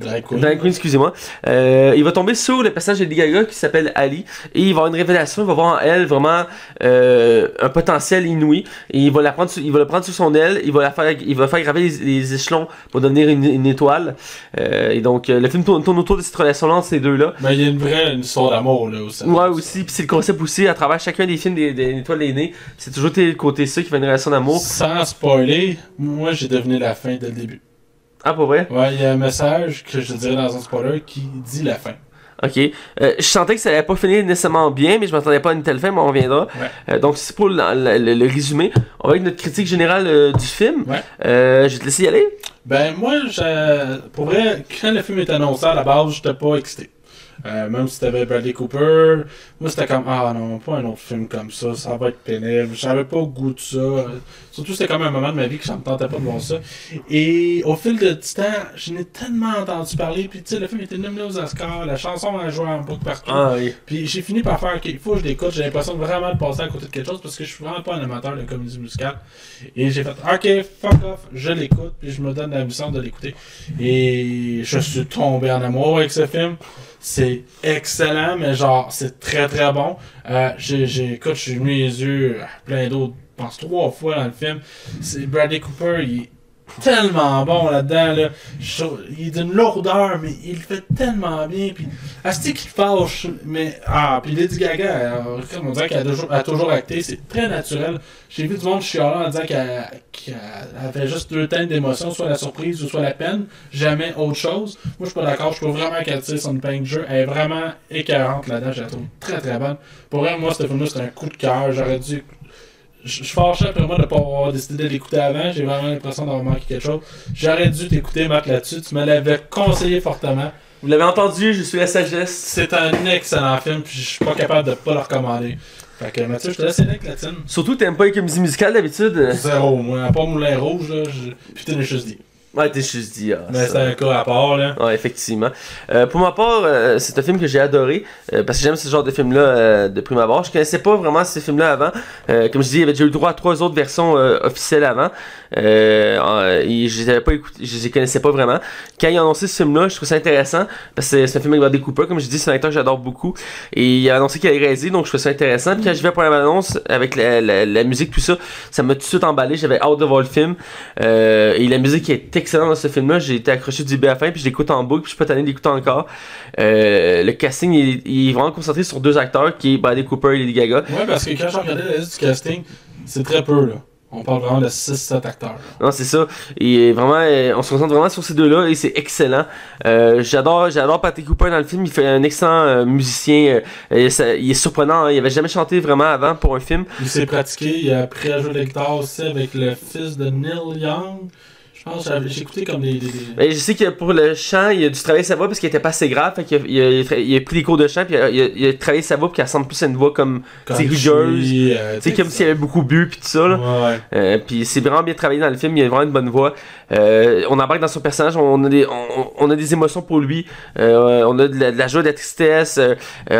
Speaker 2: Drag queen.
Speaker 1: Excusez-moi. Euh, il va tomber sur le personnage de Gaga qui s'appelle Ali. Et il va avoir une révélation. Il va voir en elle vraiment euh, un potentiel inouï. Et il va, la prendre, il va le prendre sous son aile. Il va, la faire, il va faire graver les, les échelons pour devenir une, une étoile. Euh, et donc, euh, le film tourne, tourne autour de cette relation-là entre ces deux-là.
Speaker 2: Mais il y a une vraie une histoire d'amour, là, aussi.
Speaker 1: Ouais, aussi. Puis c'est le concept aussi, à travers chacun des films des, des étoiles aînées. C'est toujours le côté ça qui fait une relation d'amour.
Speaker 2: Sans spoiler, moi, j'ai deviné la fin dès le début.
Speaker 1: Ah, pas vrai?
Speaker 2: Ouais, il y a un message que je dirais dans un spoiler qui dit la fin.
Speaker 1: Ok. Euh, je sentais que ça allait pas finir nécessairement bien, mais je m'attendais pas à une telle fin, mais on reviendra.
Speaker 2: Ouais.
Speaker 1: Euh, donc, c'est pour le, le- le- le résumé. On va avec notre critique générale euh, du film.
Speaker 2: Ouais.
Speaker 1: Je vais te laisser y aller.
Speaker 2: Ben, moi, je- pour vrai, quand le film est annoncé à la base, j'étais pas excité. Euh, même si t'avais Bradley Cooper, moi c'était comme ah non, pas un autre film comme ça, ça va être pénible. J'avais pas le goût de ça. Surtout c'était comme un moment de ma vie que ça me tentait pas de voir ça. Et au fil de du temps, je n'ai tellement entendu parler. Puis tu sais, le film était nominé aux Oscars, la chanson a joué en boucle partout.
Speaker 1: Ah oui.
Speaker 2: Puis j'ai fini par faire, ok, il faut que je l'écoute. J'ai l'impression de vraiment de passer à côté de quelque chose parce que je suis vraiment pas un amateur de comédie musicale. Et j'ai fait, ok, fuck off, je l'écoute. Puis je me donne la mission de l'écouter. Et je suis tombé en amour avec ce film. C'est excellent, mais genre, c'est très très bon. Euh, j'ai, j'ai, écoute, j'ai mis les yeux à plein d'eau, je pense trois fois dans le film. C'est Bradley Cooper, il est tellement bon là-dedans. Là. Il est d'une lourdeur, mais il fait tellement bien. Puis, Asti qu'il fâche, mais. Ah, puis Lady Gaga, euh, qu'elle a toujours, acté, c'est très naturel. J'ai vu du monde chialer en disant qu'elle avait juste deux teintes d'émotion, soit la surprise ou soit la peine, jamais autre chose. Moi, je suis pas d'accord, je trouve vraiment qu'elle tire son épingle de jeu. Elle est vraiment écœurante là-dedans, je la trouve très très bonne. Pour elle, moi, ce film-là, c'est un coup de cœur. J'aurais dû. Je je suis fâché après moi de ne pas avoir décidé de l'écouter avant. J'ai vraiment l'impression d'avoir manqué quelque chose. J'aurais dû t'écouter, Marc, là-dessus. Tu me l'avais conseillé fortement.
Speaker 1: Vous l'avez entendu, je suis la sagesse.
Speaker 2: C'est un excellent film, puis je suis pas capable de pas le recommander. Fait que Mathieu, je te laisse avec la.
Speaker 1: Surtout, t'aimes pas les comédies musicales d'habitude. euh.
Speaker 2: Zéro, moi. À part Moulin Rouge, là, je... puis Tenacious D.
Speaker 1: Ouais, t'es juste dit. ah,
Speaker 2: Mais c'est un cas à part, là.
Speaker 1: Ouais, effectivement. Euh, pour ma part, euh, c'est un film que j'ai adoré euh, parce que j'aime ce genre de film-là de prime abord. Je connaissais pas vraiment ces films-là avant. Comme je dis, il y avait déjà eu le droit à trois autres versions officielles avant. Et je les pas écouté, je les connaissais pas vraiment. Quand ils ont annoncé ce film-là, je trouve ça intéressant parce que c'est un film avec Bradley Cooper. Comme je dis, c'est un acteur que j'adore beaucoup. Et il a annoncé qu'il allait réaliser, donc je trouve ça intéressant. Puis quand je vais pour la annonce avec la, la, la musique, tout ça, ça m'a tout de suite emballé. J'avais hâte de voir le film. Et la musique est excellente dans ce film-là. J'ai été accroché du début à la fin, puis je l'écoute en boucle, puis je suis pas tanné d'écouter encore. Euh, le casting il, est- il est vraiment concentré sur deux acteurs, qui est Bradley Cooper et Lady Gaga.
Speaker 2: Ouais, parce que quand j'ai regardé la liste du casting, c'est très peu, là. On parle vraiment de 6-7 acteurs. là.
Speaker 1: Non, c'est ça. Et vraiment, euh, on se concentre vraiment sur ces deux-là et c'est excellent. Euh, j'adore, j'adore Patrick Cooper dans le film. Il fait un excellent euh, musicien. Euh, ça- il est surprenant. hein. Il avait jamais chanté vraiment avant pour un film.
Speaker 2: Il s'est pratiqué, il a appris à jouer de la guitare aussi avec le fils de Neil Young. Pense, j'ai écouté comme des.
Speaker 1: Mais je sais que pour le chant, il a dû travailler sa voix parce qu'il était pas assez grave. Fait qu'il a, il a- il pris des cours de chant puis il a, il a- il a travaillé sa voix pour qu'elle ressemble plus à une voix comme,
Speaker 2: comme
Speaker 1: rugueuse.
Speaker 2: euh,
Speaker 1: tu sais, comme s'il avait beaucoup bu puis tout ça. Là.
Speaker 2: Ouais.
Speaker 1: Euh, puis c'est vraiment bien travaillé dans le film, il a vraiment une bonne voix. Euh, on embarque dans son personnage, on a des, on, on a des émotions pour lui, on a de la, de la joie, de la tristesse, on,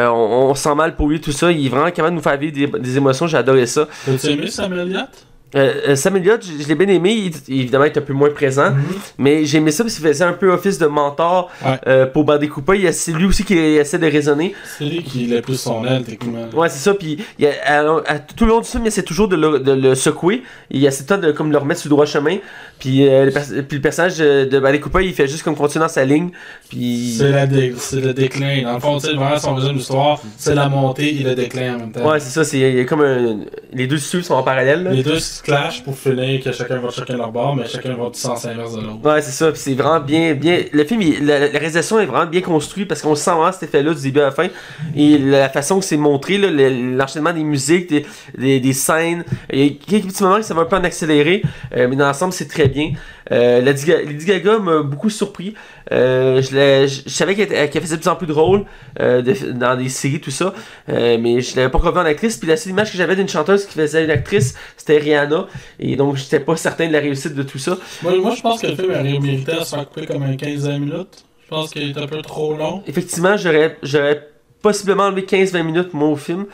Speaker 1: on sent mal pour lui, tout ça. Il est vraiment capable de nous faire vivre des, des émotions, j'ai adoré ça.
Speaker 2: T'as-tu aimé Samuel Elliott?
Speaker 1: Euh, euh, Sam Elliott, je, je l'ai bien aimé, il- évidemment il est un peu moins présent, mais j'ai aimé ça parce qu'il faisait un peu office de mentor
Speaker 2: Ouais.
Speaker 1: euh, pour Bandé Coupa. Il y a- C'est lui aussi qui essaie de raisonner.
Speaker 2: C'est lui qui a plus son aile, techniquement.
Speaker 1: Ouais, c'est ça. Puis il y a- à- à- tout le long du film, il essaie toujours de le, de le secouer. Il essaie de de comme le remettre sur le droit chemin. Puis, euh, le, pers- puis le personnage de, de Bradley Cooper, il fait juste comme continuer dans sa ligne. Puis
Speaker 2: C'est la dé- c'est le déclin. Dans le fond, tu sais, vraiment, son besoin d'histoire, c'est la montée et le déclin en même temps.
Speaker 1: ouais, c'est ça. C'est il y a comme un- les deux suivent sont en parallèle. là.
Speaker 2: Les deux se clashent pour finir que chacun va chacun leur bord, mais chacun va du sens inverse de l'autre.
Speaker 1: Ouais, c'est ça. Puis c'est vraiment bien, bien. Le film, il- la, réalisation est vraiment bien construite parce qu'on sent vraiment cet effet-là du début à la fin. Et la façon que c'est montré, là, le- l'enchaînement des musiques, des, des, scènes. Il y a quelques petits moments qui ça va un peu en accéléré, euh, mais dans l'ensemble, c'est très bien. Euh, Lady, Lady Gaga m'a beaucoup surpris. Euh, je, savais qu'elle faisait de plus en plus de rôles euh, de- dans des séries, tout ça. Euh, mais je l'avais pas revu en actrice. Puis la seule image que j'avais d'une chanteuse qui faisait une actrice, c'était Rihanna. Et donc, j'étais pas certain de la réussite de tout ça.
Speaker 2: Moi, moi, je pense que le film aurait mérité à se faire couper comme un 15 minutes. Je pense qu'il est un peu trop long.
Speaker 1: effectivement, j'aurais, j'aurais possiblement enlevé 15-20 minutes, moi, au film.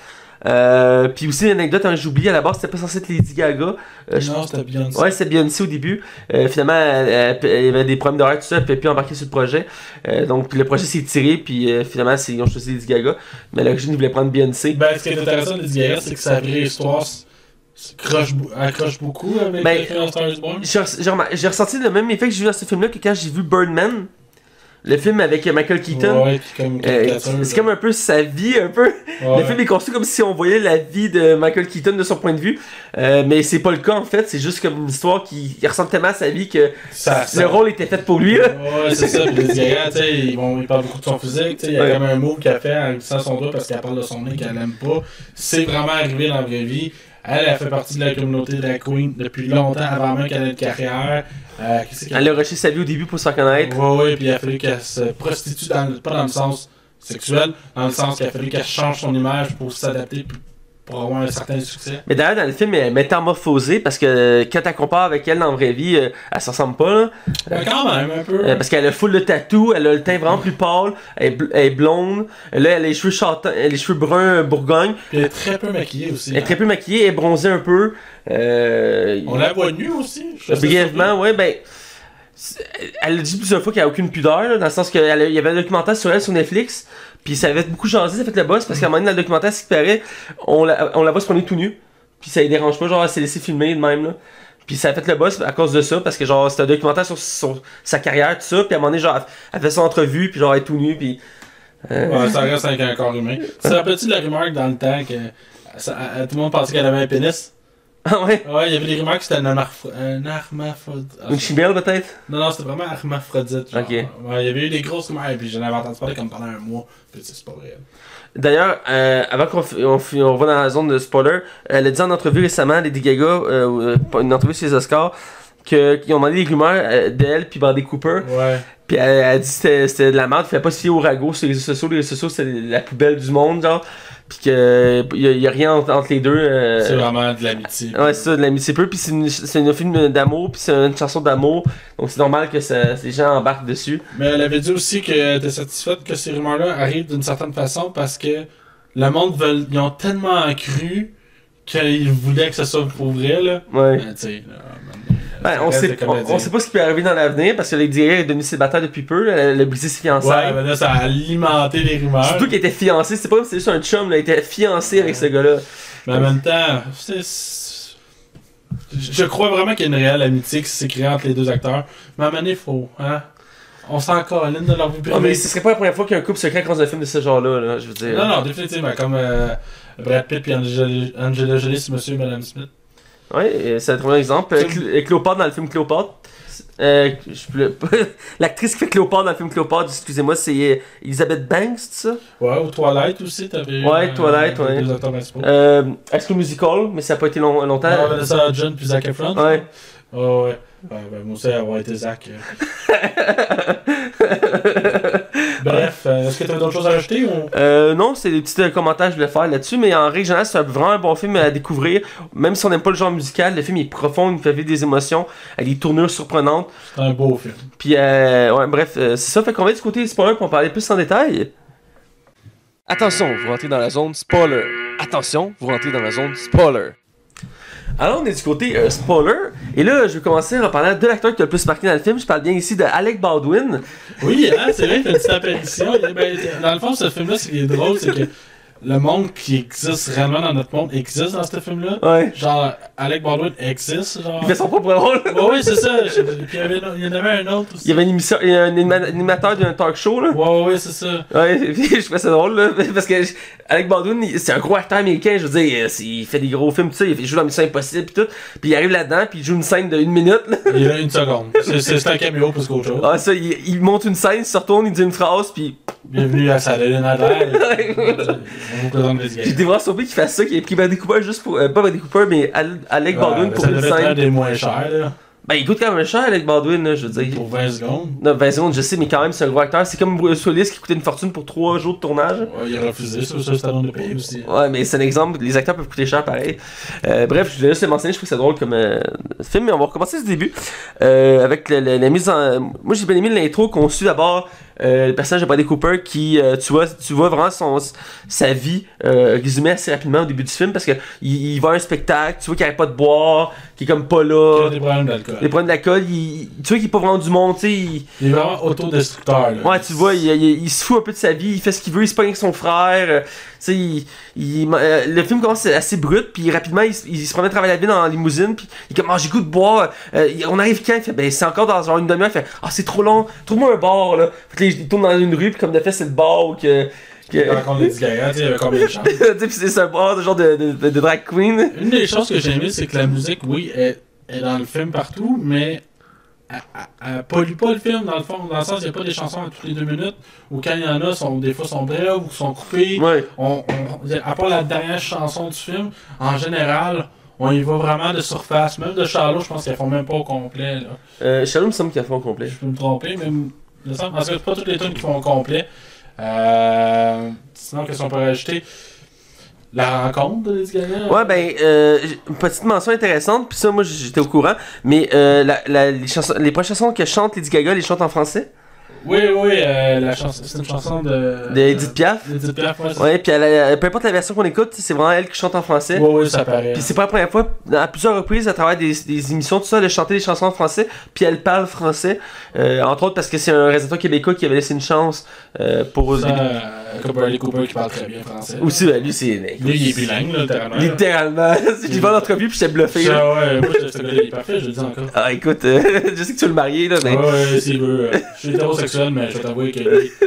Speaker 1: Euh, puis aussi, une anecdote, hein, j'ai oublié, à la base, c'était pas censé être Lady Gaga. Euh,
Speaker 2: non, c'était bien
Speaker 1: Ouais, c'était Beyoncé au début. Euh, finalement, elle- elle avait des problèmes d'horaire, tout ça, elle pouvait plus embarquer sur le projet. Euh, donc, puis le projet s'est tiré, puis finalement, ils ont choisi Lady Gaga. Mais à l'origine, ils voulaient prendre Beyoncé.
Speaker 2: Ben, ce qui est intéressant de Lady Gaga, c'est que sa vraie histoire croche accroche beaucoup avec
Speaker 1: Ben. J'ai ressenti le même effet que j'ai vu dans ce film-là que quand j'ai vu Birdman, le film avec euh, Michael Keaton.
Speaker 2: Ouais, puis comme
Speaker 1: Euh, c'est comme un peu sa vie, un peu.
Speaker 2: ouais.
Speaker 1: Le film est construit comme si on voyait la vie de Michael Keaton de son point de vue, Euh, mais c'est pas le cas en fait. C'est juste comme une histoire qui il ressemble tellement à sa vie que
Speaker 2: Ça-
Speaker 1: le rôle était fait pour lui. Là.
Speaker 2: Ouais, c'est ça. Puis ils, ils parlent beaucoup de son physique. Il y a
Speaker 1: Ouais.
Speaker 2: comme un mot qu'elle fait en glissant son doigt parce qu'elle parle de son nez qu'elle aime pas. C'est vraiment arrivé dans la vraie vie. Elle, elle fait partie de la communauté drag queen depuis longtemps avant même qu'elle ait une carrière. Euh,
Speaker 1: Elle a rushé sa vie au début pour se faire connaître.
Speaker 2: Ouais, ouais, puis il a fallu qu'elle se prostitue, dans le- pas dans le sens sexuel, dans le sens qu'il a fallu qu'elle change son image pour s'adapter pour avoir un certain succès.
Speaker 1: Mais d'ailleurs, dans le film, elle est métamorphosée parce que euh, quand tu compares avec elle dans la vraie vie, euh, elle se ressemble pas. Là.
Speaker 2: Mais quand même, un peu.
Speaker 1: Euh, parce qu'elle a full de tatou, elle a le teint vraiment plus pâle, elle est, bl- elle est blonde. Là, elle a les cheveux a les cheveux bruns bourgogne.
Speaker 2: Puis elle est très peu maquillée aussi.
Speaker 1: Elle est très peu maquillée, elle est bronzée un peu. Euh,
Speaker 2: On la voit nue aussi.
Speaker 1: Brièvement, ouais, ben. Elle a dit plusieurs fois qu'elle a aucune pudeur, là, dans le sens qu'il y avait un documentaire sur elle sur Netflix, puis ça avait beaucoup jasé, ça fait le boss, parce qu'à un moment donné, dans le documentaire, ce qui paraît, on la, on la voit se promener tout nu, puis ça ne dérange pas, genre, elle s'est laissé filmer de même, là. Puis ça a fait le boss à cause de ça, parce que genre, c'était un documentaire sur, sa carrière, tout ça, puis à un moment donné, genre, elle, fait son entrevue, puis genre, elle est tout nu, puis. euh,
Speaker 2: Ouais, ça reste avec un corps humain. Tu te rappelles-tu de la rumeur que dans le temps que ça- tout le monde pensait qu'elle avait un pénis?
Speaker 1: Ah ouais?
Speaker 2: Ouais, il y avait des rumeurs que c'était un, un hermaphrodite. Ah,
Speaker 1: Une chimelle, peut-être?
Speaker 2: Non, non, c'était vraiment hermaphrodite. Genre.
Speaker 1: Ok.
Speaker 2: Ouais, il y avait eu des grosses rumeurs, et puis j'en avais entendu parler comme pendant un mois. Puis c'est pas vrai.
Speaker 1: D'ailleurs, euh, avant qu'on on, on va dans la zone de spoiler, elle a dit en entrevue récemment, Lady Gaga, euh, euh, une entrevue sur les Oscars, qu'ils ont demandé des rumeurs euh, d'elle puis Bradley Cooper.
Speaker 2: Ouais.
Speaker 1: Puis elle, elle a dit que c'était- c'était de la merde, qu'il fallait pas fier au ragot sur les réseaux sociaux. Les réseaux sociaux, c'est la poubelle du monde, genre. Puis qu'il y, a- y a rien entre, entre les deux. euh,
Speaker 2: C'est vraiment de l'amitié.
Speaker 1: Ouais, c'est ça, de l'amitié peu. Puis c'est une, c'est une film d'amour, puis c'est une chanson d'amour. Donc c'est normal que ça, les gens embarquent dessus.
Speaker 2: Mais elle avait dit aussi qu'elle était satisfaite que ces rumeurs-là arrivent d'une certaine façon parce que le monde veut, ils ont tellement cru qu'ils voulaient que ça soit pour vrai, là.
Speaker 1: Ouais.
Speaker 2: Ben,
Speaker 1: Ben, on, sait, on, on sait pas ce qui peut arriver dans l'avenir parce que Lady Gaga est devenue célibataire depuis peu. Elle a brisé ses
Speaker 2: Ouais, mais là, ça a alimenté les rumeurs.
Speaker 1: Surtout qu'elle était fiancée, c'est pas comme si c'était juste un chum, là, elle était fiancée avec ce gars-là.
Speaker 2: Mais en même temps, je crois vraiment qu'il y a une réelle amitié qui s'est créée entre les deux acteurs. Mais à un moment donné, faut. Hein? On s'en colline de leur vie
Speaker 1: Oh,
Speaker 2: privée.
Speaker 1: mais ce serait pas la première fois qu'il y a un couple secret dans un film de ce genre-là, là, je veux dire.
Speaker 2: Non, non, définitivement. Comme euh, Brad Pitt et Angela Jolie, c'est Monsieur et Madame Smith.
Speaker 1: Et c'est un très bon exemple. Euh, Cl- euh, Cléopâtre dans le film Cléopâtre. Euh, L'actrice qui fait Cléopâtre dans le film Cléopâtre, excusez-moi, c'est euh, Elizabeth Banks, c'est ça?
Speaker 2: Ouais, ou Twilight aussi, t'avais.
Speaker 1: Ouais,
Speaker 2: euh,
Speaker 1: Twilight, ouais.
Speaker 2: Deux acteurs.
Speaker 1: Euh, School Musical, mais ça n'a pas été long- longtemps.
Speaker 2: Ah, Vanessa Hudgens puis Zac Efron.
Speaker 1: Ouais.
Speaker 2: Oh, ouais. Ouais, ben, moi aussi, avoir été Zach. Bref, euh, est-ce que tu as d'autres choses à rajouter ou...
Speaker 1: Euh, non, c'est des petits euh, commentaires que je voulais faire là-dessus, mais en règle générale, c'est vraiment un bon film à découvrir. Même si on n'aime pas le genre musical, le film est profond, il nous fait vivre des émotions, avec des tournures surprenantes.
Speaker 2: C'est un beau film.
Speaker 1: Puis, euh, ouais, bref, euh, c'est ça. Fait qu'on va être du côté spoiler pour en parler plus en détail.
Speaker 3: Attention, vous rentrez dans la zone spoiler. Attention, vous rentrez dans la zone spoiler.
Speaker 1: Alors, on est du côté euh, spoiler. Et là, je vais commencer en parlant de l'acteur qui a le plus marqué dans le film. Je parle bien ici de Alec Baldwin.
Speaker 2: Oui, hein, c'est vrai, il fait une petite apparition. Ben, dans le fond, ce film-là, ce qui est drôle, c'est que le monde qui existe réellement dans notre monde existe dans ce film-là.
Speaker 1: Ouais.
Speaker 2: Genre, Alec Baldwin existe, genre.
Speaker 1: Il fait son propre rôle.
Speaker 2: Ouais, oui, c'est ça. Puis il y, avait, il y en avait un autre aussi.
Speaker 1: Il y avait une émission, il y a un anima- animateur d'un talk show, là.
Speaker 2: Ouais, ouais, c'est ça.
Speaker 1: Ouais, puis je trouvais ça drôle, là, parce que Alec Baldwin, c'est un gros acteur américain, je veux dire, euh, il fait des gros films, tout ça, il joue dans Mission Impossible, pis tout, puis il arrive là-dedans, puis il joue une scène de une minute, là.
Speaker 2: Il a une seconde. C'est- un caméo plus qu'autre chose.
Speaker 1: Ah, ça, il, il monte une scène, il se retourne, il dit une phrase, puis
Speaker 2: Bienvenue à Saturday Night Live.
Speaker 1: Été voir surpris qu'il fasse ça, qu'il ait pris Bradley Cooper juste pour, euh, pas Bradley Cooper, mais Al- Alec Baldwin pour une scène.
Speaker 2: des moins chers, là.
Speaker 1: Ben, il coûte quand même cher, Alec Baldwin, là, je veux dire.
Speaker 2: Pour 20 secondes.
Speaker 1: Non, 20 secondes, je sais, mais quand même, c'est un gros acteur. C'est comme Bruce Willis qui coûtait une fortune pour 3 jours de tournage.
Speaker 2: Ouais, il a refusé ça, ça, Stallone de payer aussi.
Speaker 1: Ouais, mais c'est un exemple, les acteurs peuvent coûter cher pareil. Euh, bref, je voulais juste le mentionner, je trouve que c'est drôle comme euh, film, mais on va recommencer ce début. Euh, avec le- le- la mise en. Moi, j'ai bien aimé l'intro qu'on suit d'abord euh, le personnage de Bradley Cooper qui, euh, tu, vois, tu vois vraiment son, sa vie euh, résumée assez rapidement au début du film parce que il, va à un spectacle, tu vois qu'il arrête pas de boire, qu'il est comme pas
Speaker 2: Il
Speaker 1: là.
Speaker 2: a des problèmes d'alcool.
Speaker 1: Les problèmes d'alcool, il- tu vois qu'il est pas vraiment du monde, tu sais. il-
Speaker 2: Il est vraiment autodestructeur, là.
Speaker 1: Ouais, tu vois, il, il- il se fout un peu de sa vie, il fait ce qu'il veut, il se pogne avec son frère. euh, tu sais, il, il- euh, le film commence assez brut, puis rapidement, il, se- il promène à travers la ville en limousine, puis il est comme, ah, j'ai goût de boire. Euh, il- on arrive quand? Il fait, ben, c'est encore dans genre une demi-heure. Il fait, ah, c'est trop long, trouve-moi un bar, là. Fait que là, il tourne dans une rue, puis comme de fait, c'est le bar que. Que-
Speaker 2: Il rencontre Lady Gaga, tu sais, il y avait combien de chances.
Speaker 1: tu sais, puis c'est un bar de genre de, de, drag queen.
Speaker 2: Une des choses que j'ai aimé, c'est que la musique, oui, est, est dans le film partout, mais elle, elle pollue pas le film, dans le fond. Dans le sens, il n'y a pas des chansons à toutes les deux minutes, ou quand il y en a, sont, des fois sont brèves ou sont coupées.
Speaker 1: Ouais.
Speaker 2: On, on- à part la dernière chanson du film, en général, on y va vraiment de surface. Même de Charlot, je pense qu'elles font même pas au complet. Là.
Speaker 1: Euh, Shalom me semble a fait au complet.
Speaker 2: Je peux me tromper, mais il me semble- parce que c'est pas toutes les tunes qui font au complet. Euh, sinon, qu'est-ce qu'on peut rajouter La rencontre de Lady Gaga?
Speaker 1: Ouais, ben, euh, petite mention intéressante, puis ça, moi, j'étais au courant, mais euh, la, la- les, chansons, les prochaines chansons que chante Lady Gaga, les chante en français,
Speaker 2: Oui, oui, euh, la chanson, c'est une chanson de.
Speaker 1: de Edith Piaf.
Speaker 2: D'Edith Piaf, ouais.
Speaker 1: Ouais, puis elle a- peu importe la version qu'on écoute, c'est vraiment elle qui chante en français.
Speaker 2: Ouais, ouais, ça paraît.
Speaker 1: Puis c'est pas la première fois, à plusieurs reprises, à travers des, des émissions, tout ça, de chanter des chansons en français, puis elle parle français, euh, entre autres parce que c'est un réalisateur québécois qui avait laissé une chance euh, pour...
Speaker 2: Ça, euh, comme Bradley Cooper qui parle très bien français.
Speaker 1: Aussi, ben, lui, c'est...
Speaker 2: Lui, il est bilingue, là, littéralement. là.
Speaker 1: Littéralement. J'ai vu l'entrevue, puis j'étais bluffé. là.
Speaker 2: Ça, ouais, moi, je- ce gars-là, il est parfait, je le dis encore.
Speaker 1: Ah, écoute, euh, je sais que tu veux le marier, là, mais...
Speaker 2: Ouais, ouais, s'il veut. euh, Je suis hétérosexuel, mais je vais t'avouer que lui.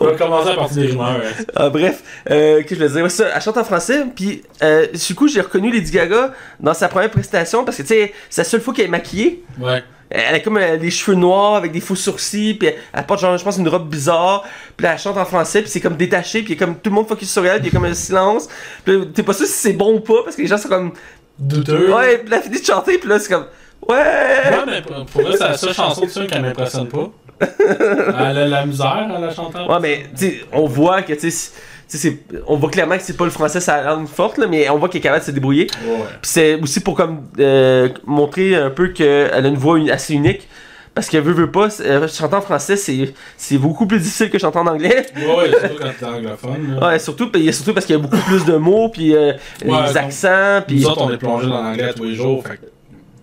Speaker 2: On va commencer à partir des rumeurs. hein.
Speaker 1: Ah, bref, euh, que je veux dire, ouais, ça, elle chante en français, puis euh, du coup, j'ai reconnu Lady Gaga dans sa première prestation, parce que, tu sais, c'est la seule fois qu'elle est maquillée.
Speaker 2: Ouais.
Speaker 1: Elle a comme euh, des cheveux noirs avec des faux sourcils, puis elle, elle porte genre, je pense, une robe bizarre, puis elle chante en français, puis c'est comme détaché, puis a comme tout le monde focus sur elle, puis il y a comme un silence. Puis t'es pas sûr si c'est bon ou pas, parce que les gens sont comme,
Speaker 2: Douteux.
Speaker 1: ouais, puis elle finit de chanter, puis là, c'est comme, ouais.
Speaker 2: Ouais, mais pour, pour vrai, c'est la seule chanson de film qui m'impressionne pas. Elle a la misère à la chanter.
Speaker 1: Ouais, mais, on voit que, tu sais, on voit clairement que c'est pas le français sa langue forte, là, mais on voit qu'elle est capable de se débrouiller.
Speaker 2: Ouais.
Speaker 1: Puis c'est aussi pour comme euh, montrer un peu qu'elle a une voix assez unique. Parce que veut, veut pas, euh, chanter en français, c'est beaucoup plus difficile que chanter en anglais.
Speaker 2: Ouais, surtout quand t'es anglophone. là.
Speaker 1: Ouais, surtout, surtout parce qu'il y a beaucoup plus de mots, puis euh,
Speaker 2: Ouais,
Speaker 1: les accents, puis...
Speaker 2: Nous autres, on est plongé dans l'anglais tous les jours, fait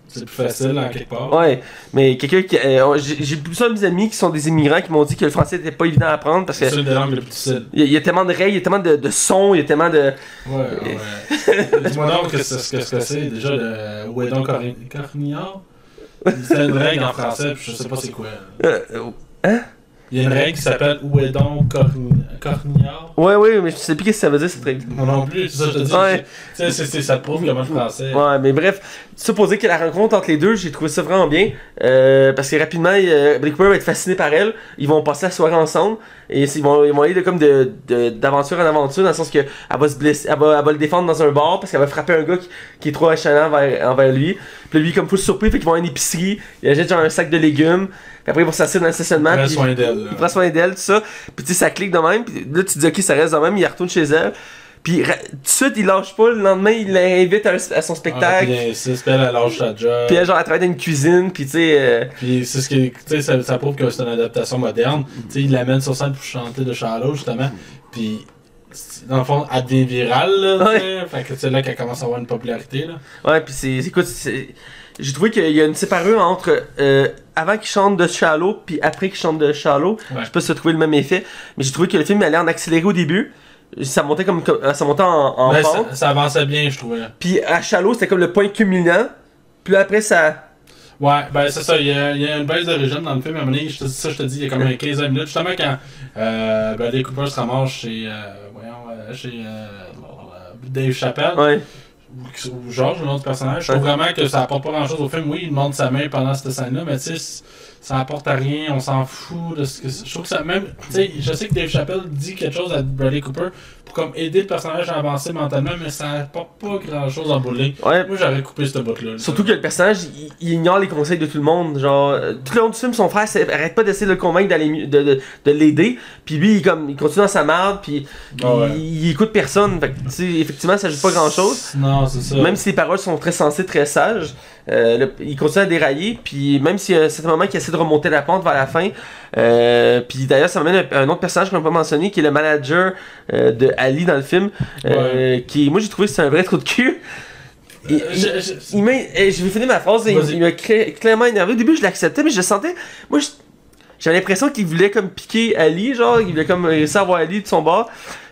Speaker 2: c'est plus facile en quelque part.
Speaker 1: Ouais, mais quelqu'un qui... euh, j'ai plusieurs de mes amis qui sont des immigrants qui m'ont dit que le français était pas évident à apprendre parce que...
Speaker 2: C'est une des langues les plus difficiles.
Speaker 1: Il y, a- il y a tellement de règles, il y a tellement de, de sons, il y a tellement de...
Speaker 2: Ouais, ouais. Dis-moi donc que ce que ce que c'est déjà donc Corni- Cornillard C'est une règle en français, puis je sais pas c'est quoi.
Speaker 1: Euh, euh, hein?
Speaker 2: Il y a une règle qui s'appelle Où est donc
Speaker 1: Ouais, ouais, mais je sais plus qu'est-ce que ça veut dire cette règle.
Speaker 2: Moi non plus, c'est ça que je te dis.
Speaker 1: Ouais.
Speaker 2: C'est- c'est- ça prouve comment le français.
Speaker 1: Ouais, mais bref, supposé que la rencontre entre les deux, j'ai trouvé ça vraiment bien. euh, parce que rapidement, euh, Bradley Cooper va être fasciné par elle. Ils vont passer la soirée ensemble. Et ils vont, ils vont aller de, comme de, de- d'aventure en aventure, dans le sens que elle va se blesser, elle va, elle va le défendre dans un bar parce qu'elle va frapper un gars qui, qui est trop envers, envers lui. Puis lui, comme full surpris, fait qu'ils vont à une épicerie. Il achète genre un sac de légumes. Puis après, ils vont s'asseoir dans le stationnement. Puis-
Speaker 2: soin
Speaker 1: il prend soin d'elle, tout ça. Puis tu sais, ça clique de même. Puis là, tu te dis, ok, ça reste de même. Il retourne chez elle. Puis tout de suite, il lâche pas. Le lendemain, il l'invite à, son
Speaker 2: Ah,
Speaker 1: spectacle.
Speaker 2: puis insiste, puis elle, elle lâche sa job.
Speaker 1: Puis elle, genre, elle travaille dans une cuisine. Puis tu sais. euh,
Speaker 2: Puis c'est ce qui, tu sais, ça, ça prouve que c'est une adaptation moderne. Tu sais, il l'amène sur scène pour chanter de Charlot, justement. Puis, dans le fond, elle devient virale, là. Fait que c'est là qu'elle commence à avoir une popularité, là.
Speaker 1: Ouais, puis c'est. Écoute, j'ai trouvé qu'il y a une séparure entre euh, avant qu'il chante de Shallow puis après qu'il chante de Shallow.
Speaker 2: Ouais.
Speaker 1: Je sais pas si tu as trouvé le même effet, mais j'ai trouvé que le film allait en accéléré au début. Ça montait comme, ça montait en, en
Speaker 2: Ouais,
Speaker 1: pente.
Speaker 2: ça, ça avançait bien, je trouvais.
Speaker 1: Puis à Shallow, c'était comme le point culminant. Puis là, après, ça.
Speaker 2: Ouais, ben c'est ça, il y, a, il y a une baisse de régime dans le film, à un moment donné, je te dis ça, je te dis, il y a comme un 15 minutes, justement quand euh, Cooper se ramasse chez, euh, chez euh, Dave Chappelle,
Speaker 1: Ouais.
Speaker 2: ou, ou George, le nom du personnage, je trouve vraiment que ça apporte pas grand chose au film, oui, il monte sa main pendant cette scène-là, mais tu sais, ça apporte à rien, on s'en fout de ce que c'est. Je trouve que ça même, tu sais, je sais que Dave Chappelle dit quelque chose à Bradley Cooper pour comme aider le personnage à avancer mentalement, mais ça apporte pas grand-chose en bout de ligne.
Speaker 1: Ouais.
Speaker 2: Moi, j'aurais coupé cette bout-là. là.
Speaker 1: Surtout que le personnage, il, il ignore les conseils de tout le monde. Genre, euh, tout le long du film, son frère arrête pas d'essayer de le convaincre d'aller de, de, de l'aider. Puis lui, il, comme, il continue dans sa merde, puis
Speaker 2: Ah ouais.
Speaker 1: il, il écoute personne. Fait que, effectivement, ça joue pas grand chose.
Speaker 2: Non, c'est ça.
Speaker 1: Même si les paroles sont très sensées, très sages, euh, le- il continue à dérailler. Puis même s'il y a un certain moment qu'il essaie de remonter la pente vers la fin. euh, puis d'ailleurs, ça m'amène à un autre personnage qu'on n'a pas mentionné, qui est le manager euh, de Ali dans le film. qui, moi, j'ai trouvé que c'est un vrai trou de cul.
Speaker 2: Je- je-
Speaker 1: il eh, Je vais finir ma phrase. Il, il m'a clairement énervé. Au début, je l'acceptais, mais je sentais. Moi, j'avais l'impression qu'il voulait comme piquer Ali, genre, il voulait comme réussir à avoir Ali de son bord.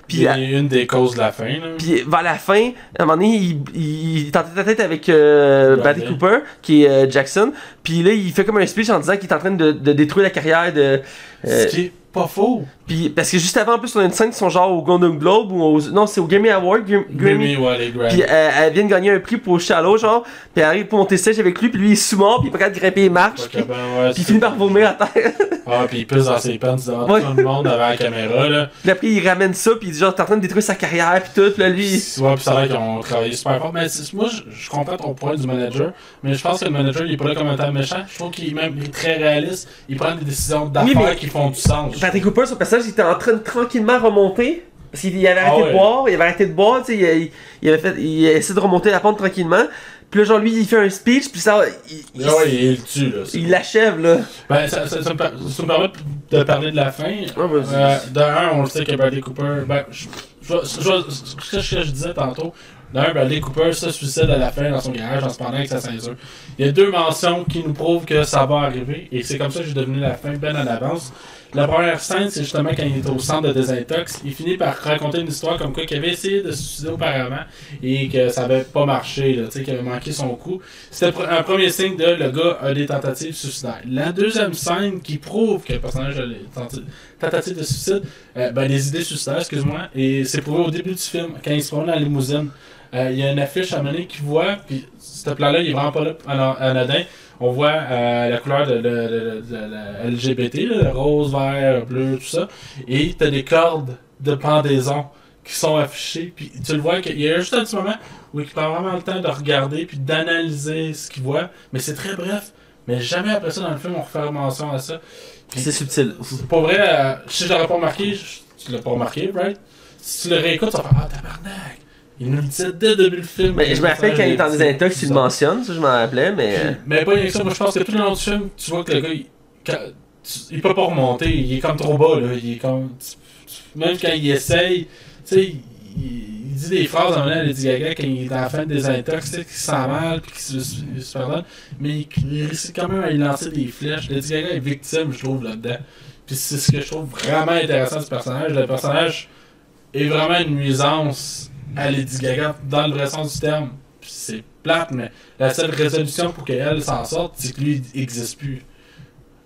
Speaker 1: Puis, à-
Speaker 2: une des causes de la fin.
Speaker 1: Puis vers la fin, à un moment donné, il, il, il est en tête à tête avec euh, Cooper, qui est euh, Jackson. Puis là, il fait comme un speech en disant qu'il est en train de, de détruire la carrière de. euh,
Speaker 2: pas faux.
Speaker 1: puis parce que juste avant, en plus, on a une scène qui sont genre au Golden Globe ou au, non, c'est au Grammy Award, Gram- Grammy.
Speaker 2: Grammy, ouais, les Grammy.
Speaker 1: Puis euh, elle vient de gagner un prix pour Shallow, genre. Puis elle arrive pour monter stage avec lui, puis lui il est sous-mort, puis il est pas capable de grimper les marches. Puis,
Speaker 2: que, ben, ouais,
Speaker 1: puis il finit par vomir à terre.
Speaker 2: Ah, puis il pisse dans ses pants devant
Speaker 1: Ouais.
Speaker 2: tout le monde devant la caméra. Là.
Speaker 1: puis après, il ramène ça, puis il dit genre, t'es en train de détruire sa carrière, puis tout. Là, lui.
Speaker 2: Ouais, puis ça a l'air qu'ils ont travaillé super fort. Mais c'est- moi, je, je comprends ton point du manager. Mais je pense que le manager, il est pas là comme un méchant. Je trouve qu'il est même très réaliste. Il prend des décisions d'affaires
Speaker 1: Oui, mais-
Speaker 2: qui font du sens.
Speaker 1: Patrick Cooper, son personnage, il était en train de tranquillement remonter. Parce qu'il avait arrêté
Speaker 2: Ah ouais.
Speaker 1: de boire, il avait arrêté de boire, tu sais, il, il avait fait, il a essayé de remonter la pente tranquillement. Puis là, genre, lui, il fait un speech, puis ça, il, il,
Speaker 2: Ah ouais, il le tue, là.
Speaker 1: il l'achève, là.
Speaker 2: Ben, ça, ça, ça me, per- ça me permet de parler de la fin.
Speaker 1: vas-y.
Speaker 2: Euh, de un, on le sait que Bradley Cooper. Ben, je, je, je, je- ce que je, je disais tantôt. D'un, Bradley Cooper se suicide à la fin dans son garage en se pendant avec sa ceinture. Il y a deux mentions qui nous prouvent que ça va arriver. Et c'est comme ça que j'ai devenu la fin bien en avance. La première scène, c'est justement quand il est au centre de désintox. Il finit par raconter une histoire comme quoi qu'il avait essayé de se suicider auparavant et que ça avait pas marché, qu'il avait manqué son coup. C'était un premier signe de le gars a des tentatives suicidaires. La deuxième scène qui prouve que le personnage a des tentatives de suicide, euh, ben des idées suicidaires, excuse-moi, et c'est prouvé au début du film, quand il se promène dans la limousine. Euh, Il y a une affiche à mener qui voit, puis ce plan-là, il est vraiment pas là ano- anodin. On voit euh, la couleur de, de- LGBT, là, le rose, vert, bleu, tout ça. Et t'as des cordes de pendaison qui sont affichées. Puis tu le vois qu'il y a juste un petit moment où il prend vraiment le temps de regarder puis d'analyser ce qu'il voit. Mais c'est très bref. Mais jamais après ça dans le film on refait mention à ça.
Speaker 1: C'est subtil.
Speaker 2: pas vrai, euh, si je l'aurais pas remarqué, tu l'as pas remarqué, right? Si tu le réécoutes, tu vas faire Ah tabarnak! Il nous le disait dès le début du film.
Speaker 1: Mais je me rappelle quand il est en
Speaker 2: des
Speaker 1: désintox, il le mentionne, ça je m'en rappelais, mais. euh,
Speaker 2: mais pas rien que ça, moi je pense que tout le long du film, tu vois que le gars, il, quand- tu- il peut pas remonter, il est comme trop bas, là. Il est comme. même quand il essaye, tu sais, il, il dit des phrases en à Lady Gaga quand il est à la fin des intox, tu sais, qu'il se sent mal, puis qu'il se, se- se pardonne. Mais il, il réussit quand même à y lancer des flèches. Lady Gaga est victime, je trouve, là-dedans. Puis c'est ce que je trouve vraiment intéressant ce personnage. Le personnage est vraiment une nuisance à Lady Gaga dans le vrai sens du terme. C'est plate, mais la seule résolution pour qu'elle s'en sorte, c'est que lui, n'existe plus.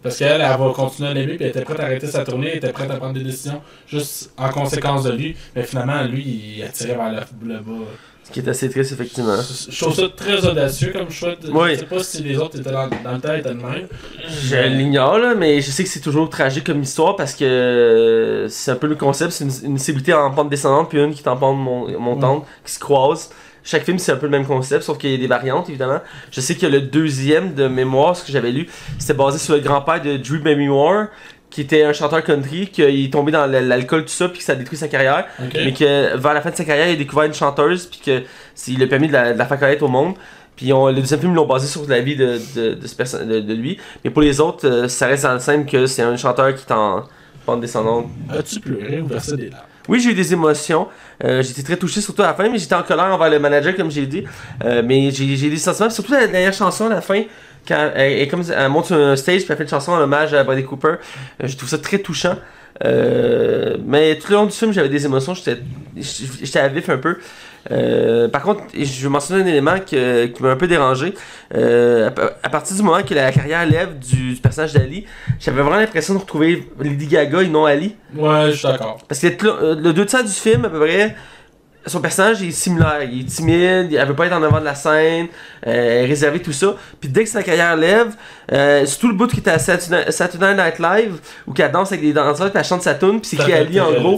Speaker 2: Parce qu'elle, elle va continuer à l'aimer, puis elle était prête à arrêter sa tournée, elle était prête à prendre des décisions juste en conséquence de lui. Mais finalement, lui, il attirait vers le, le bas.
Speaker 1: Ce qui est assez triste, effectivement.
Speaker 2: Je trouve ça très audacieux comme choix. de-
Speaker 1: Oui.
Speaker 2: Je sais pas si les autres étaient dans, dans le temps étaient de même.
Speaker 1: Je l'ignore, là, mais je sais que c'est toujours tragique comme histoire parce que c'est un peu le concept. C'est une, une en pente descendante, puis une qui est en pente mon- montante, qui se croisent. Chaque film, c'est un peu le même concept, sauf qu'il y a des variantes, évidemment. Je sais que le deuxième de mémoire, ce que j'avais lu, c'était basé sur le grand-père de Drew Barrymore, qui était un chanteur country, qu'il est tombé dans l'alcool, tout ça, puis que ça a détruit sa carrière. Mais que vers la fin de sa carrière, il a découvert une chanteuse, puis que c'est- il lui a permis de la, de la faire connaître au monde. Puis on, le deuxième film, ils l'ont basé sur la vie de, de, de, ce perso- de, de lui. Mais pour les autres, euh, ça reste dans le scène que c'est un chanteur qui est en pente descendante.
Speaker 2: As-tu pleuré ou versé des larmes?
Speaker 1: Oui, j'ai eu des émotions. Euh, j'étais très touché, surtout à la fin, mais j'étais en colère envers le manager, comme j'ai dit. Euh, mais j'ai j'ai des sentiments, surtout la dernière chanson à la fin, quand elle, elle, comme, elle monte sur un stage, puis elle fait une chanson en hommage à Bradley Cooper. Euh, je trouve ça très touchant. Euh, mais tout le long du film, j'avais des émotions, j'étais j'étais à vif un peu. Euh, par contre, je vais mentionner un élément que- qui m'a un peu dérangé. Euh, à, à partir du moment que la carrière lève du, du personnage d'Ali, j'avais vraiment l'impression de retrouver Lady Gaga et non Ali.
Speaker 2: Ouais, je suis d'accord.
Speaker 1: Parce que le, le deux tiers du film, à peu près, son personnage est similaire. Il est timide, elle veut pas être en avant de la scène, euh, elle est réservée, tout ça. Puis dès que sa carrière lève, euh, c'est tout le bout qui était à Saturday Night Live, où qu'elle danse avec des danseurs, puis elle chante sa tune, puis c'est qui Ali en gros.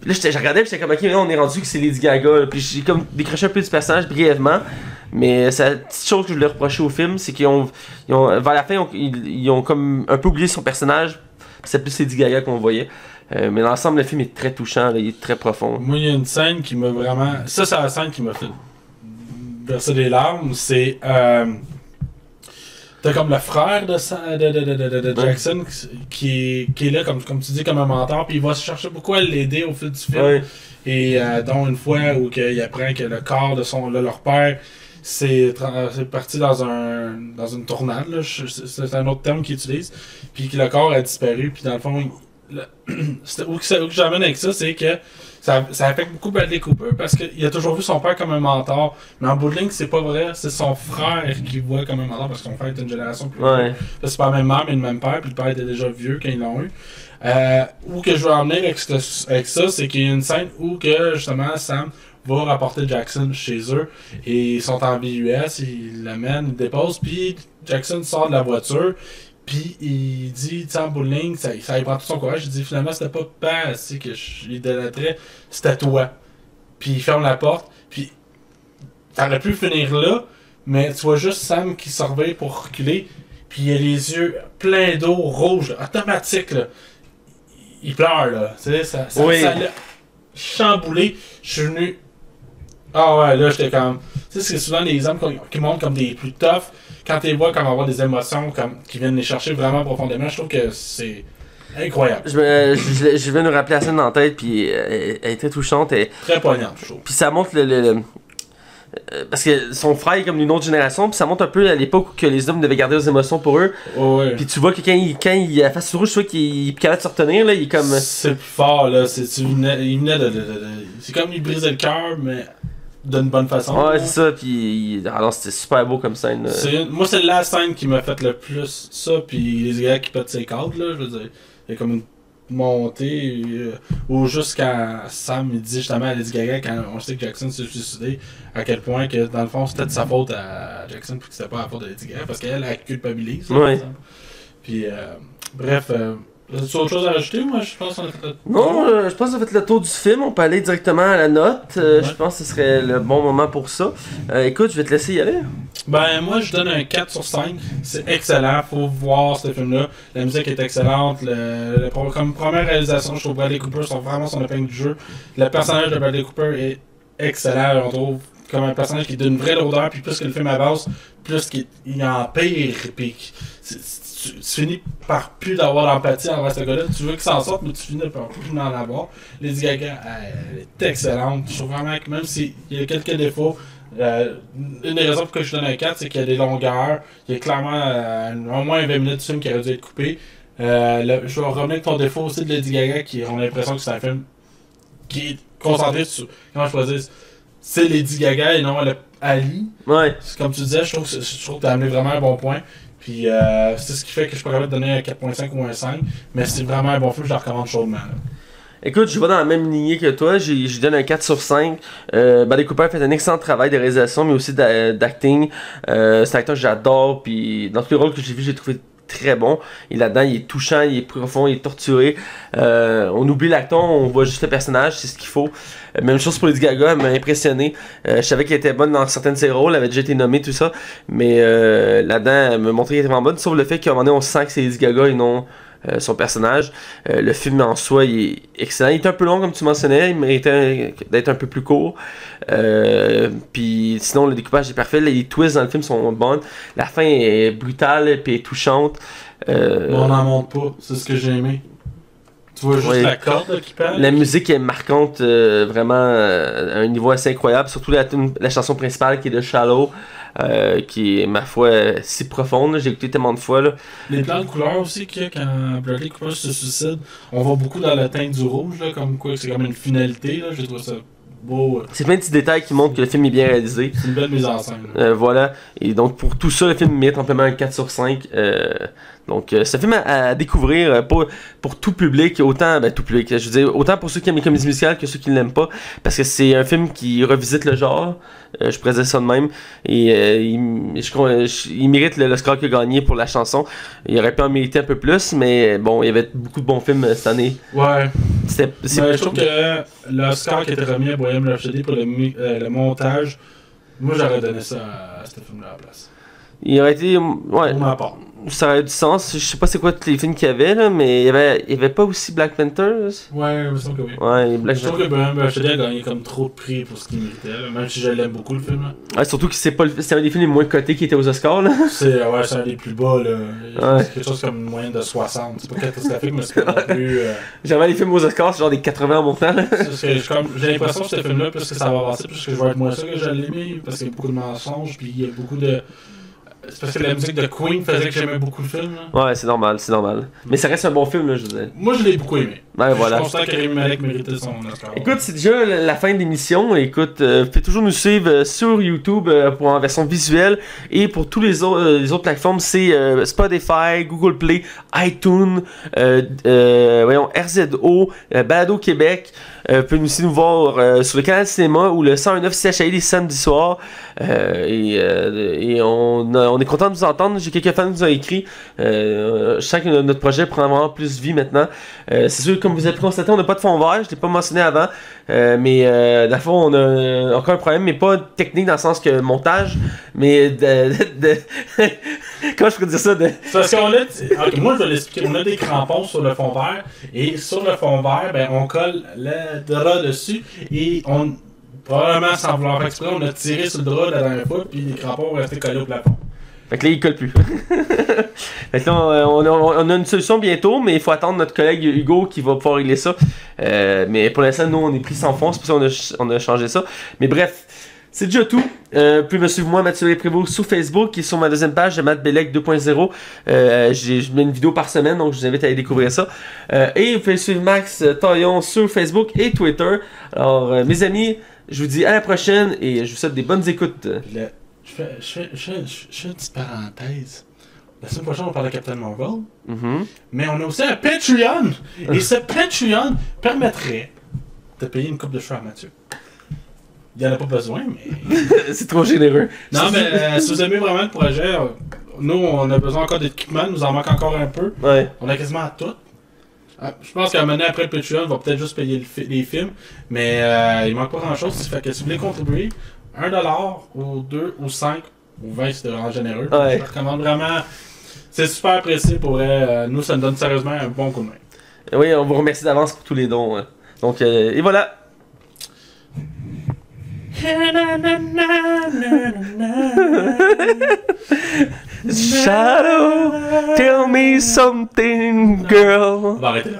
Speaker 1: Puis là, j'étais- je regardais, j'étais comme, ok, là, on est rendu que c'est Lady Gaga. Puis j'ai comme décroché un peu du personnage brièvement. Mais c'est la petite chose que je voulais reprocher au film, c'est qu'ils ont, vers la fin, ils ont, ils, ils ont comme un peu oublié son personnage. Puis C'est plus Lady Gaga qu'on voyait. Euh, mais l'ensemble, le film est très touchant, là, il est très profond.
Speaker 2: Moi, il y a une scène qui m'a vraiment. Ça, c'est la scène qui m'a fait verser des larmes. C'est. Euh... T'as comme le frère de, Sa- de, de, de. Jackson qui, est- qui est là, comme, comme tu dis, comme un mentor, puis il va se chercher beaucoup à l'aider au fil du film. Et euh, dont une fois où il apprend que le corps de son de leur père c'est parti dans un dans une tournade là, c'est un autre terme qu'il utilise puis que le corps a disparu puis dans le fond le- où que, j'amène avec ça c'est que ça, ça affecte beaucoup Bradley Cooper parce qu'il a toujours vu son père comme un mentor mais en bout de ligne c'est pas vrai c'est son frère qui voit comme un mentor parce que son frère est une génération plus
Speaker 1: Ouais.
Speaker 2: c'est pas la même mère, mais le même père, puis le père était déjà vieux quand ils l'ont eu. Euh, où que je veux emmener avec, ce- avec ça, c'est qu'il y a une scène où que justement Sam va rapporter Jackson chez eux et ils sont en BUS, il l'amène, il le dépose, puis Jackson sort de la voiture. Puis il dit, tu sais, en ça, ça lui prend tout son courage. Il dit, finalement, c'était pas pas assez que je l'idolâtrais, c'était toi. Puis il ferme la porte, puis t'aurais pu finir là, mais tu vois juste Sam qui surveille pour reculer, puis il a les yeux pleins d'eau rouge, là, automatique, là. Il pleure, là. Tu sais, ça, ça,
Speaker 1: Oui.
Speaker 2: ça l'a chamboulé. Je suis venu. Ah ouais, là, j'étais comme. Tu sais, c'est souvent les qu'on- qui montrent comme des plus tough. Quand tu les vois comme avoir des émotions comme, qui viennent les chercher vraiment profondément, je trouve que c'est incroyable.
Speaker 1: Je, me- je, je viens de nous rappeler la scène en tête, puis euh, elle, elle est très touchante. et-
Speaker 2: Très poignant, je trouve.
Speaker 1: Puis ça montre le. le- le- euh, parce que son frère est comme d'une autre génération, puis ça montre un peu à l'époque où que les hommes devaient garder leurs émotions pour eux.
Speaker 2: Ouais, ouais.
Speaker 1: Puis tu vois que quand il, quand il a face rouge, tu vois qu'il est capable de se retenir, là, il est comme.
Speaker 2: C'est plus fort, là. C'est, il venait de, de- de- de- C'est comme lui briser le cœur, mais d'une bonne façon.
Speaker 1: Ouais, c'est ça, puis. il- Alors c'était super beau comme scène. là.
Speaker 2: C'est une- moi, c'est la scène qui m'a fait le plus ça, puis les gars qui pètent ses cadres, là, je veux dire. Il y a comme une montée, euh, ou juste quand Sam il dit justement à Lady Gaga, quand on sait que Jackson s'est suicidé, à quel point que dans le fond c'était de sa faute à Jackson, puis que c'était pas la faute de Lady Gaga, parce qu'elle, elle culpabilise.
Speaker 1: Ouais.
Speaker 2: Puis, euh, bref, euh, as-tu autre chose à rajouter? Moi, je pense qu'on a fait le
Speaker 1: Non, euh, je pense qu'on a fait le tour du film. On peut aller directement à la note. Euh,
Speaker 2: Ouais.
Speaker 1: Je pense que ce serait le bon moment pour ça. Euh, écoute, je vais te laisser y aller.
Speaker 2: Ben, moi, je donne un 4 sur 5. C'est excellent. Faut voir ce film-là. La musique est excellente. Le, le pro- comme première réalisation, je trouve Bradley Cooper sont vraiment son épingle du jeu. Le personnage de Bradley Cooper est excellent. On trouve comme un personnage qui donne une vraie lourdeur. Puis plus que le film avance, plus qu'il il empire. Puis tu, tu finis par plus d'avoir d'empathie envers ce gars-là. Tu veux qu'il s'en sorte, mais tu finis par plus d'en avoir. Lady Gaga, elle est excellente. Je trouve vraiment que même s'il y a quelques défauts, euh, une des raisons pour que je donne un 4, c'est qu'il y a des longueurs. Il y a clairement euh, au moins 20 minutes de film qui aurait dû être coupé. Euh, le- je vais revenir avec ton défaut aussi de Lady Gaga, qui on a l'impression que c'est un film qui est concentré sur. Comment je pourrais dire C'est Lady Gaga et non le Ali.
Speaker 1: Ouais.
Speaker 2: Comme tu disais, je trouve je trouve que tu as amené vraiment un bon point. Puis euh, c'est ce qui fait que je pourrais donner un 4.5 ou un 5. Mais c'est vraiment un bon film, je le recommande chaudement.
Speaker 1: Écoute, je vais dans la même lignée que toi, je donne un 4 sur 5. Euh, Bradley Cooper fait un excellent travail de réalisation, mais aussi d'a- d'acting. Euh, c'est un acteur que j'adore, puis dans tous les rôles que j'ai vus, j'ai trouvé très bon. Et là-dedans, il est touchant, il est profond, il est torturé. Euh, on oublie l'acteur, on voit juste le personnage, c'est ce qu'il faut. Euh, même chose pour Lady Gaga, elle m'a impressionné. Euh, je savais qu'elle était bonne dans certains de ses rôles, elle avait déjà été nommée, tout ça. Mais là-dedans, elle me montrait qu'elle était vraiment bonne, sauf le fait qu'à un moment donné, on sent que c'est Lady Gaga et non euh, son personnage. Euh, le film en soi, il est excellent. Il est un peu long, comme tu mentionnais. Il méritait d'être un peu plus court. Euh, puis sinon, le découpage est parfait. Les twists dans le film sont bonnes. La fin est brutale puis est touchante.
Speaker 2: On n'en monte pas, c'est ce que j'ai aimé. Tu vois juste
Speaker 1: Ouais.
Speaker 2: la corde qui parle?
Speaker 1: la musique est marquante, vraiment à un niveau assez incroyable. Surtout la, la chanson principale qui est de Shallow, euh, qui est, ma foi, si profonde. J'ai écouté tellement de fois. Là.
Speaker 2: Les plans de couleur aussi, a quand Bradley Cooper se suicide, on voit beaucoup dans la teinte du rouge, là, comme quoi c'est comme une finalité. Là, je trouve ça beau. euh,
Speaker 1: C'est plein de petits détails qui montrent que le film est bien réalisé.
Speaker 2: C'est une belle mise en scène.
Speaker 1: Euh, voilà. Et donc, pour tout ça, le film mérite amplement un 4 sur 5. Euh, donc, euh, c'est un film à, à découvrir euh, pour, pour tout public, autant, ben, tout public, je veux dire, autant pour ceux qui aiment les comédies musicales que ceux qui ne l'aiment pas, parce que c'est un film qui revisite le genre, euh, je pourrais dire ça de même, et euh, il, je crois- je- il mérite le, le score qu'il a gagné pour la chanson. Il aurait pu en mériter un peu plus, mais bon, il y avait beaucoup de bons films cette année.
Speaker 2: Ouais.
Speaker 1: C'était, c'est-
Speaker 2: je trouve que l'Oscar qui était remis à Bohemian Rhapsody pour le, montage, moi j'aurais donné ça à ce film-là à la place.
Speaker 1: Il aurait été, ouais, ça aurait du sens. Je sais pas c'est quoi tous les films qu'il y avait, là, mais il y avait, il y avait pas aussi Black Panther.
Speaker 2: Ouais, il me semble que oui.
Speaker 1: Ouais, Black
Speaker 2: Je trouve que Rhapsody a gagné comme trop de prix pour ce qu'il méritait, là, même si je l'aime beaucoup le film. là.
Speaker 1: Ouais, surtout que c'est pas le- c'est un des films les moins cotés qui était aux Oscars là.
Speaker 2: C'est ouais, c'est un des plus bas. Là.
Speaker 1: Ouais.
Speaker 2: C'est quelque chose comme une moyenne de 60. C'est pas catastrophique, mais c'est pas non plus. euh,
Speaker 1: Jamais les films aux Oscars, c'est genre des 80 en montant là.
Speaker 2: c'est- c'est- je- comme- J'ai l'impression que ce film-là, plus que ça va avancer, plus que je vais être moins sûr que je l'aimais, parce qu'il y a beaucoup de mensonges, puis il y a beaucoup de. C'est parce que la musique de Queen faisait que j'aimais beaucoup le film. là.
Speaker 1: Ouais, c'est normal, c'est normal. Mais ça reste un bon film là, je veux dire.
Speaker 2: Moi, je l'ai beaucoup aimé.
Speaker 1: Ouais, voilà.
Speaker 2: Je constate que Rémi Malek méritait son Oscar.
Speaker 1: Écoute, c'est déjà la fin de l'émission. Écoute, euh, vous pouvez toujours nous suivre euh, sur YouTube euh, pour en version visuelle et pour tous les, autres euh, les autres plateformes, c'est Spotify, Google Play, iTunes, voyons, RZO, Balado Québec. Vous pouvez aussi nous voir sur le canal cinéma ou le 109 CHI les samedis soirs. Et et on, est content de vous entendre. J'ai quelques fans qui nous ont écrit. Je sens que notre projet prend vraiment plus vie maintenant. C'est sûr, que comme vous avez pu constater, on n'a pas de fond vert. Je l'ai pas mentionné avant. Euh, mais euh, dans le fond, on a encore un problème, mais pas technique dans le sens que montage, mais de. Comment je pourrais dire ça de...
Speaker 2: Parce qu'on moi, je vais l'expliquer. On a des crampons sur le fond vert. Et sur le fond vert, ben, on colle le drap dessus. Et on. Probablement sans vouloir exprès, on a tiré sur le drap la dernière fois. Puis les crampons vont rester collés au plafond.
Speaker 1: Fait que là, il colle plus. fait que là, on, a, on a une solution bientôt, mais il faut attendre notre collègue Hugo qui va pouvoir régler ça. Euh, mais pour l'instant, nous, on est pris sans fond, c'est pour ça qu'on a, on a changé ça. Mais bref, c'est déjà tout. Euh, pouvez me suivre moi, Mathieu Prévost, sur Facebook et sur ma deuxième page Bellec 2.0. Euh, je mets une vidéo par semaine, donc je vous invite à aller découvrir ça. Euh, et vous pouvez suivre Max euh, Taillon sur Facebook et Twitter. Alors, euh, mes amis, je vous dis à la prochaine et je vous souhaite des bonnes écoutes.
Speaker 2: Puis je fais, je, fais, je, fais, je fais une petite parenthèse. La semaine prochaine, on va parler de Captain Marvel.
Speaker 1: Mhm.
Speaker 2: Mais on a aussi un Patreon. Et ce Patreon permettrait de payer une coupe de cheveux à Mathieu. Il n'y en a pas besoin, mais.
Speaker 1: c'est trop généreux.
Speaker 2: Non, mais euh, si vous aimez vraiment le projet, euh, nous, on a besoin encore d'équipement, nous en manque encore un peu.
Speaker 1: Ouais.
Speaker 2: On a quasiment tout. Ah, Je pense qu'à un moment après le Patreon, on va peut-être juste payer le fi- les films, mais euh, il manque pas grand-chose. Fait que si vous voulez contribuer, 1$ ou 2 ou 5 ou 20 c'est vraiment généreux.
Speaker 1: Ouais.
Speaker 2: Je recommande vraiment. C'est super apprécié pour. Euh, Nous, ça nous donne sérieusement un bon coup de main.
Speaker 1: Oui, on vous remercie d'avance pour tous les dons. hein. Donc, euh, et voilà. Shadow, tell me something, girl.
Speaker 2: On va arrêter là.